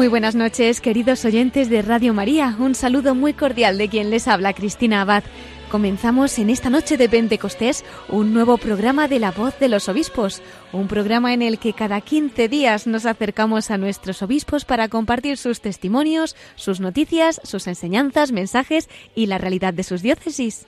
Muy buenas noches, queridos oyentes de Radio María. Un saludo muy cordial de quien les habla, Cristina Abad. Comenzamos en esta noche de Pentecostés un nuevo programa de La Voz de los Obispos, un programa en el que cada 15 días nos acercamos a nuestros obispos para compartir sus testimonios, sus noticias, sus enseñanzas, mensajes y la realidad de sus diócesis.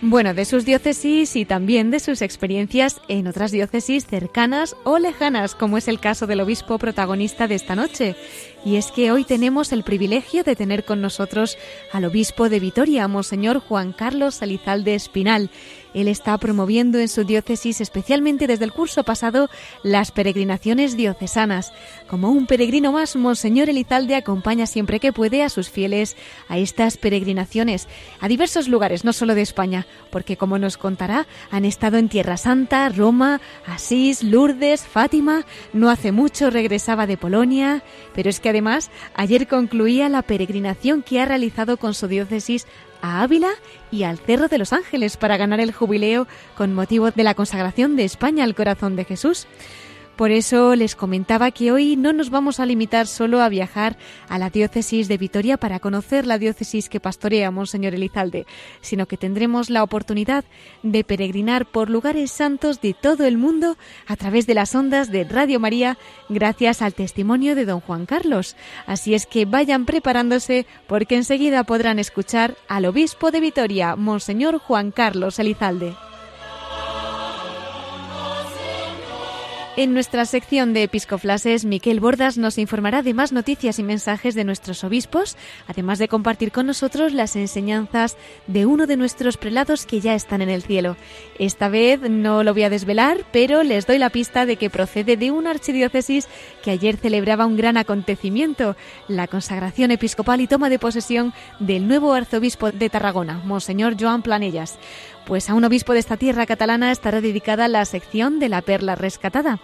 Bueno, de sus diócesis y también de sus experiencias en otras diócesis cercanas o lejanas, como es el caso del obispo protagonista de esta noche. Y es que hoy tenemos el privilegio de tener con nosotros al obispo de Vitoria, Monseñor Juan Carlos Salizalde Espinal. Él está promoviendo en su diócesis, especialmente desde el curso pasado, las peregrinaciones diocesanas. Como un peregrino más, Monseñor Elizalde acompaña siempre que puede a sus fieles a estas peregrinaciones, a diversos lugares, no solo de España, porque como nos contará, han estado en Tierra Santa, Roma, Asís, Lourdes, Fátima, no hace mucho regresaba de Polonia, pero es que además ayer concluía la peregrinación que ha realizado con su diócesis a Ávila y al Cerro de los Ángeles para ganar el jubileo con motivo de la consagración de España al corazón de Jesús. Por eso les comentaba que hoy no nos vamos a limitar solo a viajar a la diócesis de Vitoria para conocer la diócesis que pastorea Monseñor Elizalde, sino que tendremos la oportunidad de peregrinar por lugares santos de todo el mundo a través de las ondas de Radio María gracias al testimonio de don Juan Carlos. Así es que vayan preparándose porque enseguida podrán escuchar al obispo de Vitoria, Monseñor Juan Carlos Elizalde. En nuestra sección de episcoflases, Miquel Bordas nos informará de más noticias y mensajes de nuestros obispos, además de compartir con nosotros las enseñanzas de uno de nuestros prelados que ya están en el cielo. Esta vez no lo voy a desvelar, pero les doy la pista de que procede de una archidiócesis que ayer celebraba un gran acontecimiento, la consagración episcopal y toma de posesión del nuevo arzobispo de Tarragona, Monseñor Joan Planellas. Pues a un obispo de esta tierra catalana estará dedicada la sección de la perla rescatada.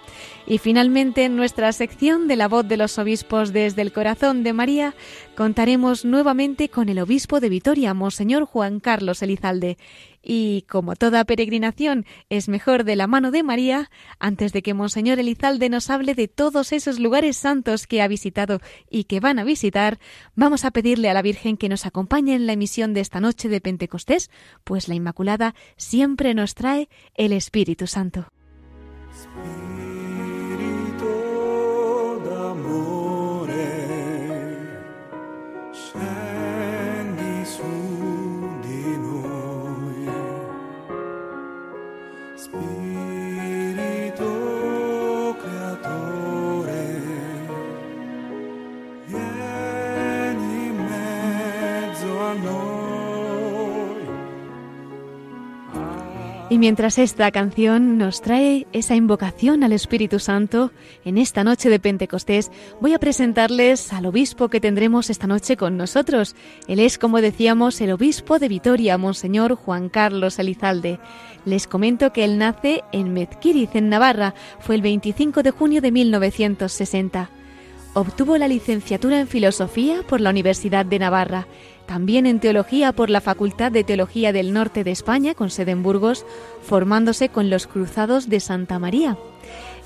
Y finalmente, en nuestra sección de la voz de los obispos desde el corazón de María, contaremos nuevamente con el obispo de Vitoria, Monseñor Juan Carlos Elizalde. Y como toda peregrinación es mejor de la mano de María, antes de que Monseñor Elizalde nos hable de todos esos lugares santos que ha visitado y que van a visitar, vamos a pedirle a la Virgen que nos acompañe en la emisión de esta noche de Pentecostés, pues la Inmaculada siempre nos trae el Espíritu Santo. Y mientras esta canción nos trae esa invocación al Espíritu Santo en esta noche de Pentecostés, voy a presentarles al obispo que tendremos esta noche con nosotros. Él es, como decíamos, el obispo de Vitoria, Monseñor Juan Carlos Elizalde. Les comento que él nace en Mezquiriz, en Navarra. Fue el 25 de junio de 1960. Obtuvo la licenciatura en Filosofía por la Universidad de Navarra también en teología por la Facultad de Teología del Norte de España, con sede en Burgos, formándose con los Cruzados de Santa María.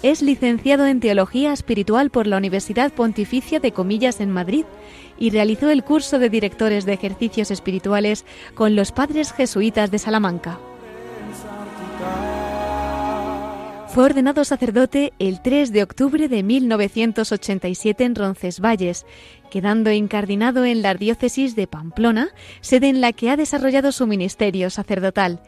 Es licenciado en Teología Espiritual por la Universidad Pontificia de Comillas en Madrid y realizó el curso de directores de ejercicios espirituales con los padres jesuitas de Salamanca. Fue ordenado sacerdote el 3 de octubre de 1987 en Roncesvalles, quedando incardinado en la diócesis de Pamplona, sede en la que ha desarrollado su ministerio sacerdotal.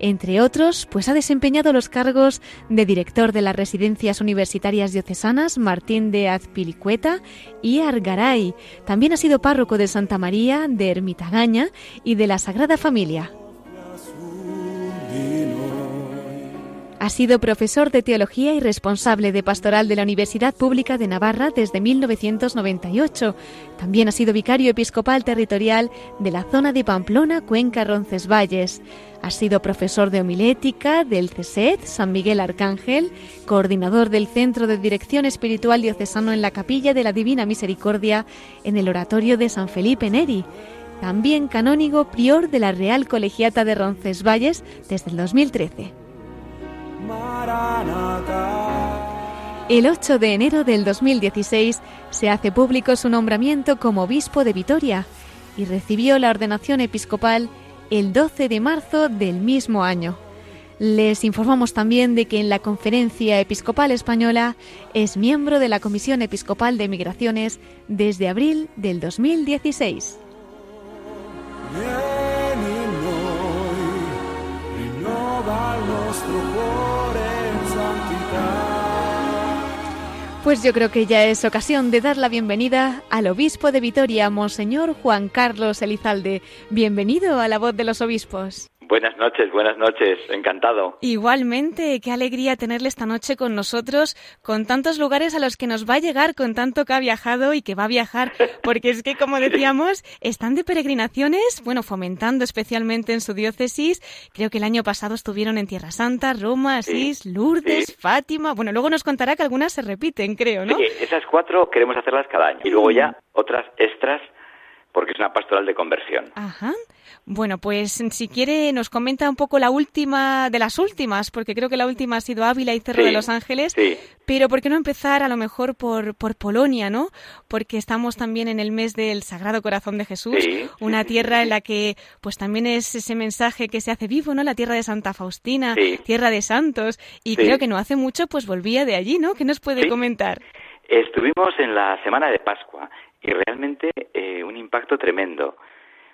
Entre otros, pues ha desempeñado los cargos de director de las residencias universitarias diocesanas Martín de Azpilicueta y Argaray. También ha sido párroco de Santa María, de Ermitagaña y de la Sagrada Familia. Ha sido profesor de teología y responsable de pastoral de la Universidad Pública de Navarra desde 1998. También ha sido vicario episcopal territorial de la zona de Pamplona, Cuenca, Roncesvalles. Ha sido profesor de homilética del CESED, San Miguel Arcángel, coordinador del Centro de Dirección Espiritual Diocesano en la Capilla de la Divina Misericordia en el Oratorio de San Felipe Neri. También canónigo prior de la Real Colegiata de Roncesvalles desde el 2013. El 8 de enero del 2016 se hace público su nombramiento como obispo de Vitoria y recibió la ordenación episcopal el 12 de marzo del mismo año. Les informamos también de que en la Conferencia Episcopal Española es miembro de la Comisión Episcopal de Migraciones desde abril del 2016. Pues yo creo que ya es ocasión de dar la bienvenida al obispo de Vitoria, Monseñor Juan Carlos Elizalde. Bienvenido a la voz de los obispos. Buenas noches, buenas noches, encantado. Igualmente, qué alegría tenerle esta noche con nosotros, con tantos lugares a los que nos va a llegar, con tanto que ha viajado y que va a viajar, porque es que, como decíamos, están de peregrinaciones, bueno, fomentando especialmente en su diócesis. Creo que el año pasado estuvieron en Tierra Santa, Roma, Asís, Lourdes, Fátima. Bueno, luego nos contará que algunas se repiten, creo, ¿no? Sí, esas cuatro queremos hacerlas cada año. Y luego ya otras extras porque es una pastoral de conversión. Ajá. Bueno, pues si quiere nos comenta un poco la última de las últimas, porque creo que la última ha sido Ávila y Cerro de los Ángeles. Sí. Pero ¿por qué no empezar a lo mejor por, por Polonia, no? Porque estamos también en el mes del Sagrado Corazón de Jesús, una tierra en la que pues también es ese mensaje que se hace vivo, ¿no? La tierra de Santa Faustina, tierra de santos, y creo que no hace mucho pues volvía de allí, ¿no? ¿Qué nos puede comentar? Estuvimos en la semana de Pascua y realmente eh, un impacto tremendo,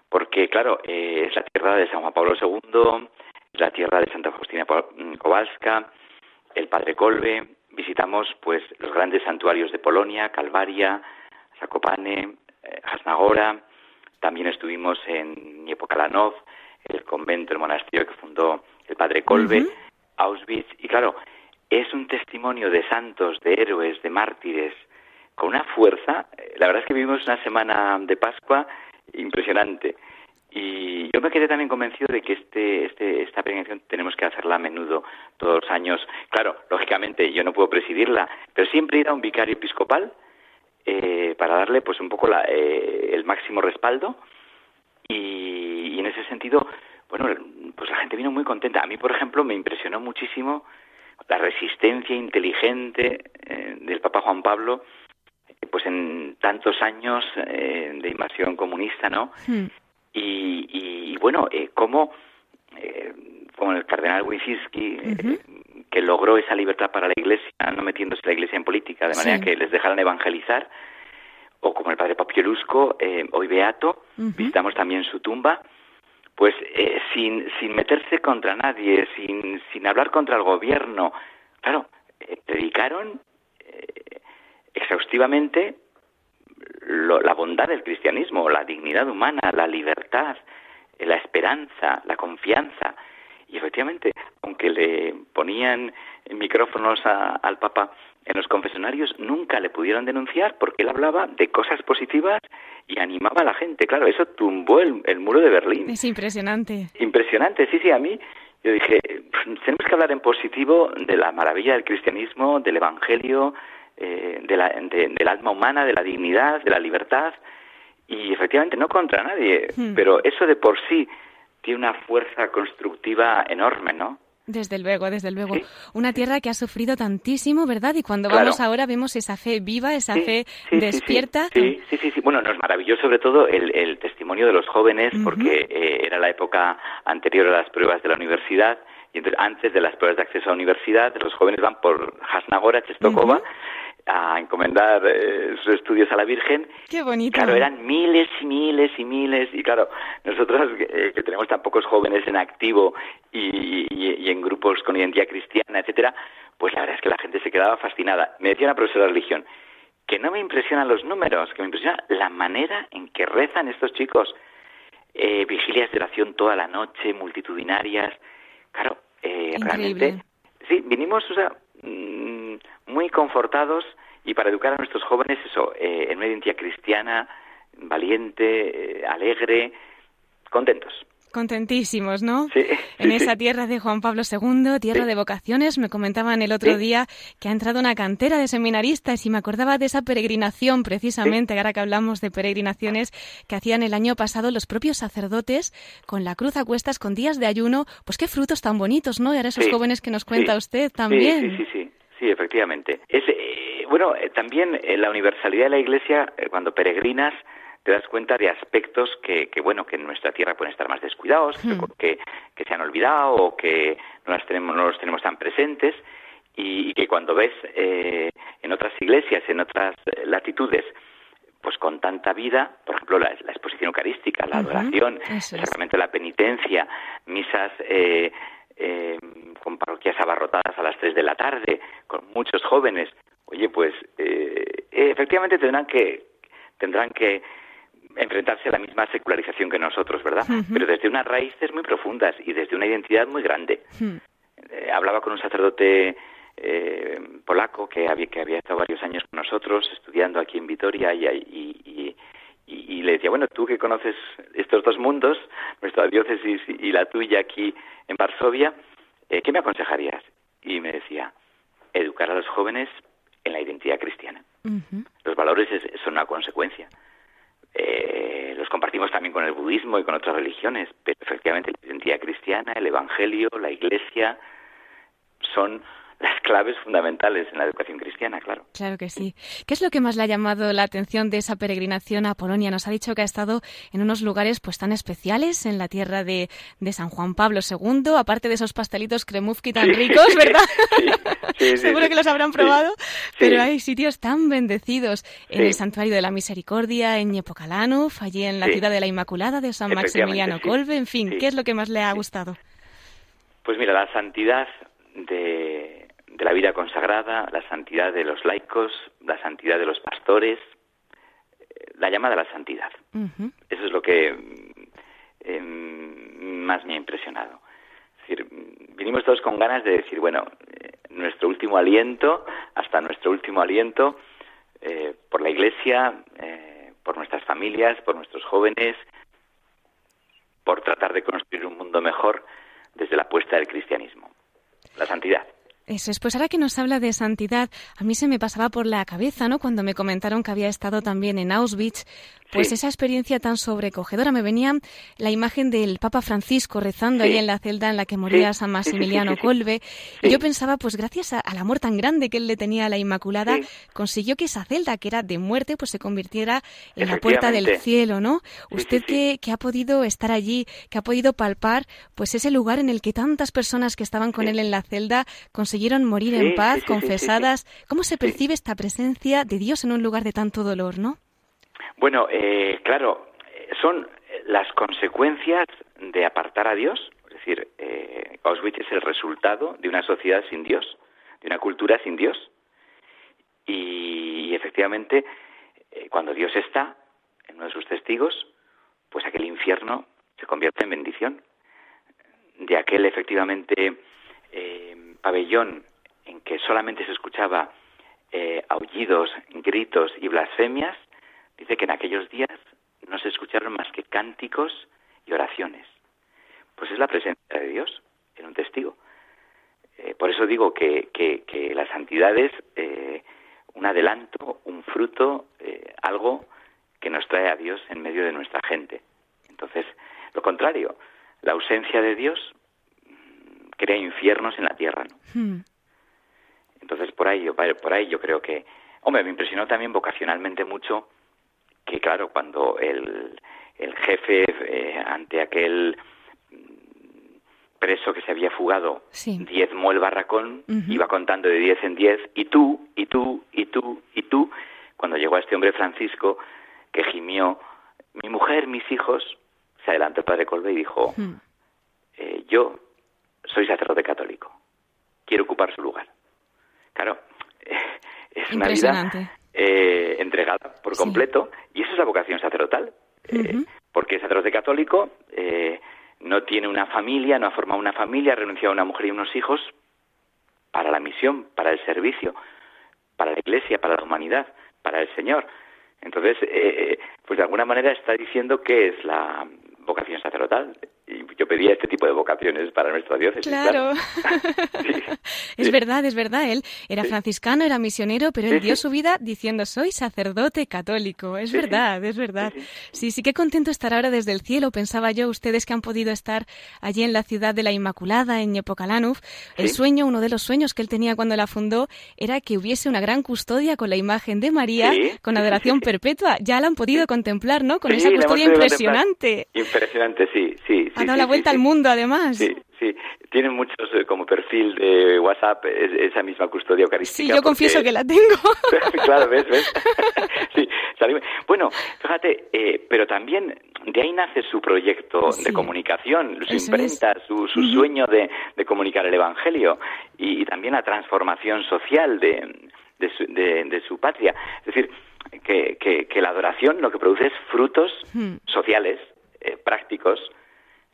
porque claro, eh, es la tierra de San Juan Pablo II, es la tierra de Santa Faustina mm, Kowalska, el Padre Colbe, visitamos pues los grandes santuarios de Polonia, Calvaria, Zakopane, eh, Jasnagora, también estuvimos en Niepokalanov, el convento, el monasterio que fundó el Padre Colbe, Auschwitz, y claro, es un testimonio de santos, de héroes, de mártires, con una fuerza. Eh, la verdad es que vivimos una semana de Pascua impresionante. Y yo me quedé también convencido de que este, este, esta peregrinación tenemos que hacerla a menudo, todos los años. Claro, lógicamente yo no puedo presidirla, pero siempre ir a un vicario episcopal eh, para darle pues un poco la, eh, el máximo respaldo. Y, y, en ese sentido, bueno, pues la gente vino muy contenta. A mí, por ejemplo, me impresionó muchísimo la resistencia inteligente del Papa Juan Pablo pues en tantos años eh, de invasión comunista, ¿no? Hmm. Y, bueno, eh, como eh, como el cardenal Wyszynski, eh, que logró esa libertad para la Iglesia, no metiéndose la Iglesia en política, de manera que les dejaran evangelizar, o como el padre Papielusco, hoy beato, visitamos también su tumba, pues sin, sin meterse contra nadie, sin, sin hablar contra el gobierno, claro, predicaron exhaustivamente la bondad del cristianismo, la dignidad humana, la libertad, la esperanza, la confianza. Y efectivamente, aunque le ponían micrófonos al Papa en los confesionarios, nunca le pudieron denunciar porque él hablaba de cosas positivas y animaba a la gente. Claro, eso tumbó el, el muro de Berlín. Es impresionante. Impresionante, sí, sí, a mí yo dije, tenemos que hablar en positivo de la maravilla del cristianismo, del Evangelio, eh, de la, del alma humana, de la dignidad, de la libertad, y efectivamente no contra nadie, hmm. pero eso de por sí tiene una fuerza constructiva enorme, ¿no? Desde luego, desde luego. Una tierra que ha sufrido tantísimo, ¿verdad? Y cuando vamos ahora vemos esa fe viva, esa fe despierta. Sí, sí, sí, Bueno, nos maravilló sobre todo el, testimonio de los jóvenes, porque eh, era la época anterior a las pruebas de la universidad, y entonces antes de las pruebas de acceso a la universidad, los jóvenes van por Hasnagora, Chestokova, a encomendar eh, sus estudios a la Virgen. Qué bonito. Claro, eran miles y miles y miles. Y claro, nosotros eh, que tenemos tan pocos jóvenes en activo y, y, en grupos con identidad cristiana, etcétera, pues la verdad es que la gente se quedaba fascinada. Me decía una profesora de religión que no me impresionan los números, que me impresiona la manera en que rezan estos chicos. Eh, vigilias de oración toda la noche, multitudinarias. Claro, realmente sí, vinimos, o sea, muy confortados y para educar a nuestros jóvenes, eso, eh, en una identidad cristiana, valiente, eh, alegre, contentos. Contentísimos, ¿no? Sí, en sí, esa sí. tierra de Juan Pablo II, tierra de vocaciones, me comentaban el otro día que ha entrado una cantera de seminaristas y me acordaba de esa peregrinación, precisamente, ahora que hablamos de peregrinaciones que hacían el año pasado los propios sacerdotes con la cruz a cuestas, con días de ayuno. Pues qué frutos tan bonitos, ¿no? Y ahora esos jóvenes que nos cuenta usted Sí, también. Sí, sí, sí, efectivamente. Es, eh, bueno, eh, también eh, la universalidad de la Iglesia, eh, cuando peregrinas, te das cuenta de aspectos que, que, bueno, que en nuestra tierra pueden estar más descuidados, Hmm. que, que se han olvidado o que no, las tenemos, no los tenemos tan presentes y, y que cuando ves eh, en otras iglesias, en otras latitudes, pues con tanta vida, por ejemplo, la, la exposición eucarística, la adoración, el es. sacramento de la penitencia, misas eh, eh, con parroquias abarrotadas a las 3 de la tarde, con muchos jóvenes, oye, pues eh, efectivamente tendrán que tendrán que enfrentarse a la misma secularización que nosotros, ¿verdad? Pero desde unas raíces muy profundas y desde una identidad muy grande. Eh, hablaba con un sacerdote eh, polaco que había, que había estado varios años con nosotros estudiando aquí en Vitoria y, y, y, y- y le decía, bueno, tú que conoces estos dos mundos, nuestra diócesis y la tuya aquí en Varsovia, eh, ¿qué me aconsejarías? Y me decía, educar a los jóvenes en la identidad cristiana. Los valores es- son una consecuencia. Eh, los compartimos también con el budismo y con otras religiones, pero efectivamente la identidad cristiana, el evangelio, la iglesia son las claves fundamentales en la educación cristiana, claro. Claro que sí. ¿Qué es lo que más le ha llamado la atención de esa peregrinación a Polonia? Nos ha dicho que ha estado en unos lugares pues tan especiales, en la tierra de, de San Juan Pablo II, aparte de esos pastelitos kremuzki tan Sí. ricos, ¿verdad? Sí, sí, sí, Seguro que los habrán probado, pero hay sitios tan bendecidos en el Santuario de la Misericordia, en Niepokalanów, allí en la ciudad de la Inmaculada de San Maximiliano sí. Kolbe, en fin. ¿qué es lo que más le ha gustado? Pues mira, la santidad de, de la vida consagrada, la santidad de los laicos, la santidad de los pastores, eh, la llamada a la santidad. Eso es lo que mm, em, más me ha impresionado. Es decir, vinimos todos con ganas de decir, bueno, eh, nuestro último aliento, hasta nuestro último aliento, eh, por la Iglesia, por nuestras familias, por nuestros jóvenes, por tratar de construir un mundo mejor desde la apuesta del cristianismo. La santidad. Eso es, pues ahora que nos habla de santidad, a mí se me pasaba por la cabeza, ¿no? Cuando me comentaron que había estado también en Auschwitz, pues Sí. esa experiencia tan sobrecogedora. Me venía la imagen del Papa Francisco rezando Sí. ahí en la celda en la que moría Sí, San Maximiliano. Sí. Y yo pensaba, pues gracias a- al amor tan grande que él le tenía a la Inmaculada, consiguió que esa celda, que era de muerte, pues se convirtiera en la puerta del cielo, ¿no? Usted. Que, que ha podido estar allí, que ha podido palpar, pues ese lugar en el que tantas personas que estaban con él en la celda consiguieron morir en paz, confesadas. ¿Cómo se percibe esta presencia de Dios en un lugar de tanto dolor, no? Bueno, eh, claro, son las consecuencias de apartar a Dios. Es decir, eh, Auschwitz es el resultado de una sociedad sin Dios, de una cultura sin Dios. Y, y efectivamente, eh, cuando Dios está en uno de sus testigos, pues aquel infierno se convierte en bendición. De aquel efectivamente eh, pabellón en que solamente se escuchaba eh, aullidos, gritos y blasfemias, dice que en aquellos días no se escucharon más que cánticos y oraciones. Pues es la presencia de Dios en un testigo. Eh, por eso digo que, que, que la santidad es eh, un adelanto, un fruto, eh, algo que nos trae a Dios en medio de nuestra gente. Entonces, lo contrario, la ausencia de Dios mm, crea infiernos en la tierra. ¿no? Hmm. Entonces, por ahí, yo- por ahí yo creo que, hombre, me impresionó también vocacionalmente mucho que, claro, cuando el, el jefe, eh, ante aquel mm, preso que se había fugado, Sí. diezmó el barracón, iba contando de diez en diez, y tú, y tú, y tú, y tú, cuando llegó a este hombre Francisco, que gimió, mi mujer, mis hijos, se adelantó el padre Colbe y dijo, eh, yo soy sacerdote católico, quiero ocupar su lugar. Claro, es una vida. Eh, entregada por Sí. completo y eso es la vocación sacerdotal, eh, porque el sacerdote católico eh, no tiene una familia, no ha formado una familia, ha renunciado a una mujer y unos hijos, para la misión, para el servicio, para la Iglesia, para la humanidad, para el Señor. Entonces, eh, pues de alguna manera está diciendo que es la vocación sacerdotal, y yo pedía este tipo de vocaciones para nuestra diócesis. Claro. es verdad, es verdad. Él era franciscano, era misionero, pero él dio su vida diciendo soy sacerdote católico. Es verdad, es verdad. Sí, sí, qué contento estar ahora desde el cielo. Pensaba yo, ustedes que han podido estar allí en la ciudad de la Inmaculada, en Yepocalanuf, el sueño, uno de los sueños que él tenía cuando la fundó, era que hubiese una gran custodia con la imagen de María, con adoración perpetua. Ya la han podido contemplar, ¿no? Con esa custodia impresionante. Impresionante, sí, sí ha dado la vuelta al mundo, además. Sí, sí. Tienen muchos eh, como perfil de WhatsApp esa misma custodia eucarística. Sí, yo confieso que la tengo. claro, ¿ves? ¿ves? sí, bueno, fíjate, eh, pero también de ahí nace su proyecto de comunicación, su imprenta, su, sueño de, comunicar el Evangelio y, también la transformación social de, de, su, patria. Es decir, que, que, la adoración lo que produce es frutos sociales, eh, prácticos,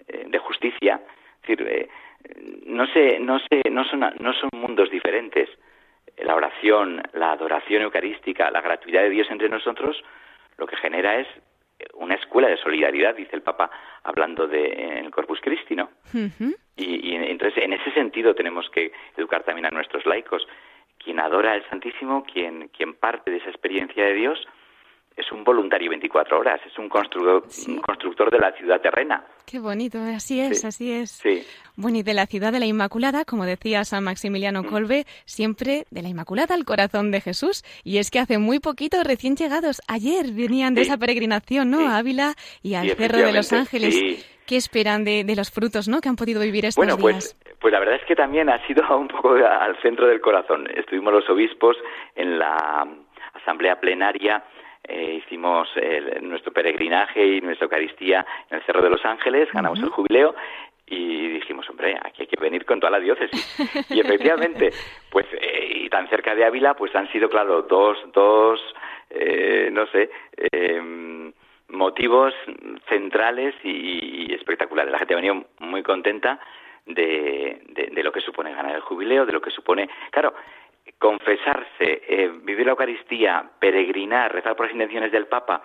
de justicia. Es decir, eh, no, sé, no, sé, no, son, no son mundos diferentes. La oración, la adoración eucarística, la gratuidad de Dios entre nosotros, lo que genera es una escuela de solidaridad, dice el Papa, hablando de el Corpus Christi, ¿no? y, y, entonces, en ese sentido, tenemos que educar también a nuestros laicos. Quien adora al Santísimo, quien, quien parte de esa experiencia de Dios, es un voluntario 24 horas, es un constructor, constructor de la ciudad terrena. Qué bonito, así es, así es. Sí. Bueno, y de la ciudad de la Inmaculada, como decía San Maximiliano mm. Colbe, siempre de la Inmaculada al corazón de Jesús. Y es que hace muy poquito, recién llegados, ayer venían de esa peregrinación, ¿no? A Ávila y al Cerro de los Ángeles. ¿Qué esperan de, los frutos, ¿no? Que han podido vivir estos bueno, pues, Pues la verdad es que también ha sido un poco al centro del corazón. Estuvimos los obispos en la asamblea plenaria eh, hicimos nuestro peregrinaje y nuestra Eucaristía en el Cerro de los Ángeles, ganamos el jubileo y dijimos, hombre, aquí hay que venir con toda la diócesis. Y efectivamente, pues, eh, y tan cerca de Ávila, pues han sido, claro, dos, dos, eh, no sé, em, motivos centrales y, espectaculares. La gente ha venido muy contenta de, de, lo que supone ganar el jubileo, de lo que supone, claro, confesarse, eh, vivir la Eucaristía, peregrinar, rezar por las intenciones del Papa,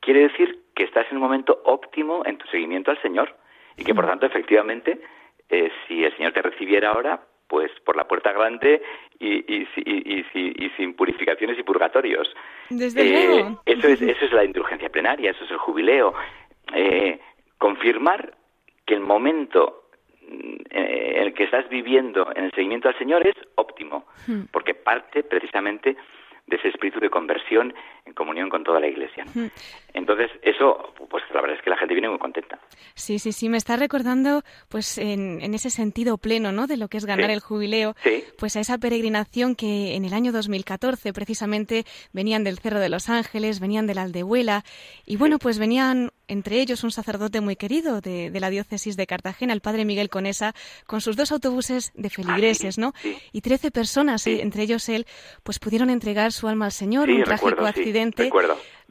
quiere decir que estás en un momento óptimo en tu seguimiento al Señor y que por tanto efectivamente eh, si el Señor te recibiera ahora, pues por la puerta grande y, sin purificaciones y purgatorios. Desde eh, Eso es, eso es la indulgencia plenaria, eso es el jubileo. confirmar que el momento eh, el que estás viviendo en el seguimiento al Señor es óptimo, hmm. porque parte precisamente de ese espíritu de conversión en comunión con toda la Iglesia. Entonces, eso, pues la verdad es que la gente viene muy contenta. Sí, sí, sí, me está recordando, pues en, ese sentido pleno, ¿no?, de lo que es ganar el jubileo, pues a esa peregrinación que en el año 2014 precisamente venían del Cerro de los Ángeles, venían de la Aldehuela, y bueno, pues venían entre ellos un sacerdote muy querido de, la diócesis de Cartagena, el padre Miguel Conesa, con sus dos autobuses de feligreses, ¿no? Y trece personas, entre ellos él, pues pudieron entregar su alma al Señor, un trágico accidente.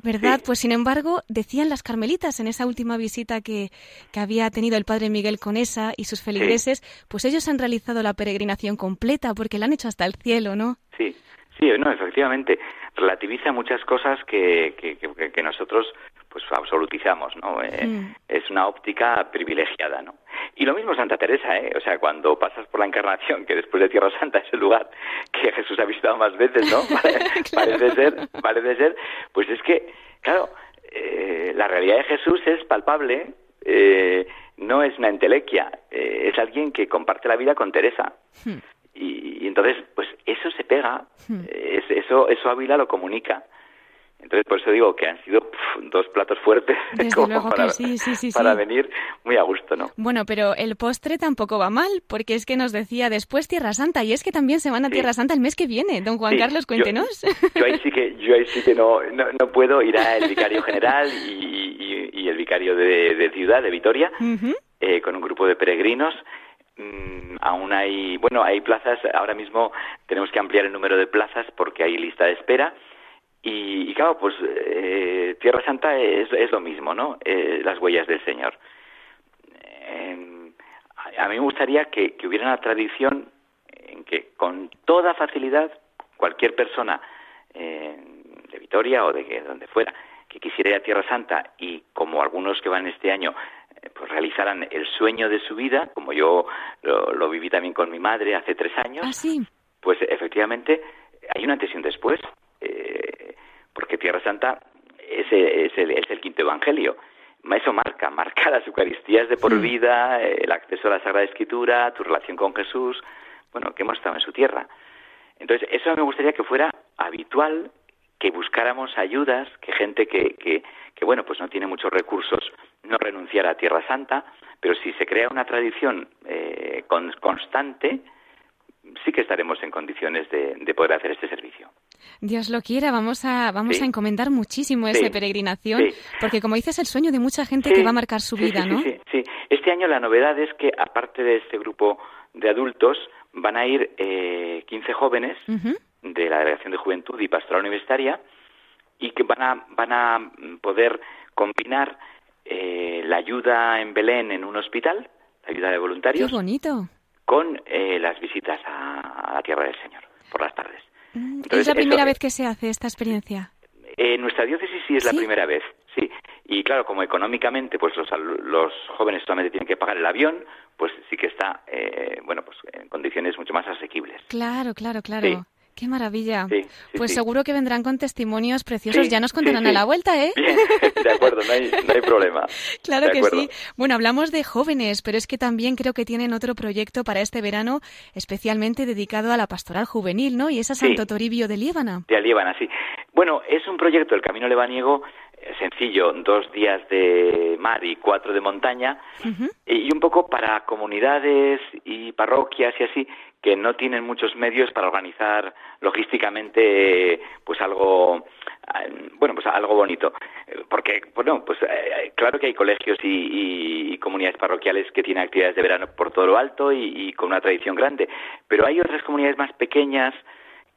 ¿Verdad? Pues sin embargo, decían las carmelitas en esa última visita que, que había tenido el padre Miguel Conesa y sus feligreses, pues ellos han realizado la peregrinación completa porque la han hecho hasta el cielo, ¿no? Sí, sí, no, efectivamente. Relativiza muchas cosas que, que, que nosotros pues absolutizamos, ¿no? Eh, mm. Es una óptica privilegiada, ¿no? Y lo mismo Santa Teresa, ¿eh? O sea, cuando pasas por la Encarnación, que después de Tierra Santa es el lugar que Jesús ha visitado más veces, ¿no? Parece ser, parece ser, pues es que, claro, eh, la realidad de Jesús es palpable, eh, no es una entelequia, eh, es alguien que comparte la vida con Teresa. Hmm. Y, entonces, pues eso se pega, hmm. eso, eso Ávila lo comunica. Entonces, por eso digo que han sido dos platos fuertes para, venir muy a gusto, ¿no? Bueno, pero el postre tampoco va mal, porque es que nos decía después Tierra Santa, y es que también se van a Tierra Santa el mes que viene. Don Juan Carlos, cuéntenos. Yo, ahí sí que, yo ahí sí que no, no, puedo ir al vicario general y, el vicario de, ciudad, de Vitoria, eh, con un grupo de peregrinos mm, aún hay, bueno, hay plazas, ahora mismo tenemos que ampliar el número de plazas porque hay lista de espera y, claro, pues eh, Tierra Santa es, es, lo mismo, ¿no? Eh, las huellas del Señor. Em, a mí me gustaría que, hubiera una tradición en que con toda facilidad cualquier persona eh, de Vitoria o de donde fuera que quisiera ir a Tierra Santa y como algunos que van este año eh, pues realizaran el sueño de su vida, como yo lo, viví también con mi madre hace tres años, ¿Ah, pues efectivamente hay un antes y un después, eh, porque Tierra Santa es, es, el, es el quinto evangelio. Eso marca, marca las Eucaristías de por vida, el acceso a la Sagrada Escritura, tu relación con Jesús, bueno, que hemos estado en su tierra. Entonces, eso me gustaría que fuera habitual, que buscáramos ayudas, que gente que, que, que, bueno, pues no tiene muchos recursos no renunciara a Tierra Santa, pero si se crea una tradición eh, constante, sí que estaremos en condiciones de, de, poder hacer este servicio. Dios lo quiera, vamos a vamos a encomendar muchísimo esa peregrinación, porque como dices, el sueño de mucha gente que va a marcar su vida, ¿no? Sí, Este año la novedad es que, aparte de este grupo de adultos, van a ir eh, 15 jóvenes de la Delegación de Juventud y Pastoral Universitaria y que van a, van a poder combinar eh, la ayuda en Belén en un hospital, la ayuda de voluntarios. ¡Qué bonito! Con eh, las visitas a, la Tierra del Señor por las tardes. Mm, ¿Es la primera vez que se hace esta experiencia? En nuestra diócesis sí es la primera vez, sí. Y claro, como económicamente pues los, los jóvenes solamente tienen que pagar el avión, pues sí que está, eh, bueno, pues en condiciones mucho más asequibles. Claro, claro, claro. Qué maravilla. pues seguro que vendrán con testimonios preciosos. ya nos contarán a la vuelta, ¿eh? de acuerdo, no hay, no hay problema. claro que sí. Bueno, hablamos de jóvenes, pero es que también creo que tienen otro proyecto para este verano especialmente dedicado a la pastoral juvenil, ¿no? Y es a Santo Toribio de Líbana. De Líbana, sí. Bueno, es un proyecto, el Camino Lebaniego, eh, sencillo, dos días de mar y cuatro de montaña, y un poco para comunidades y parroquias y así que no tienen muchos medios para organizar logísticamente pues algo bueno pues algo bonito. Porque bueno pues eh, claro que hay colegios y, comunidades parroquiales que tienen actividades de verano por todo lo alto y, con una tradición grande pero hay otras comunidades más pequeñas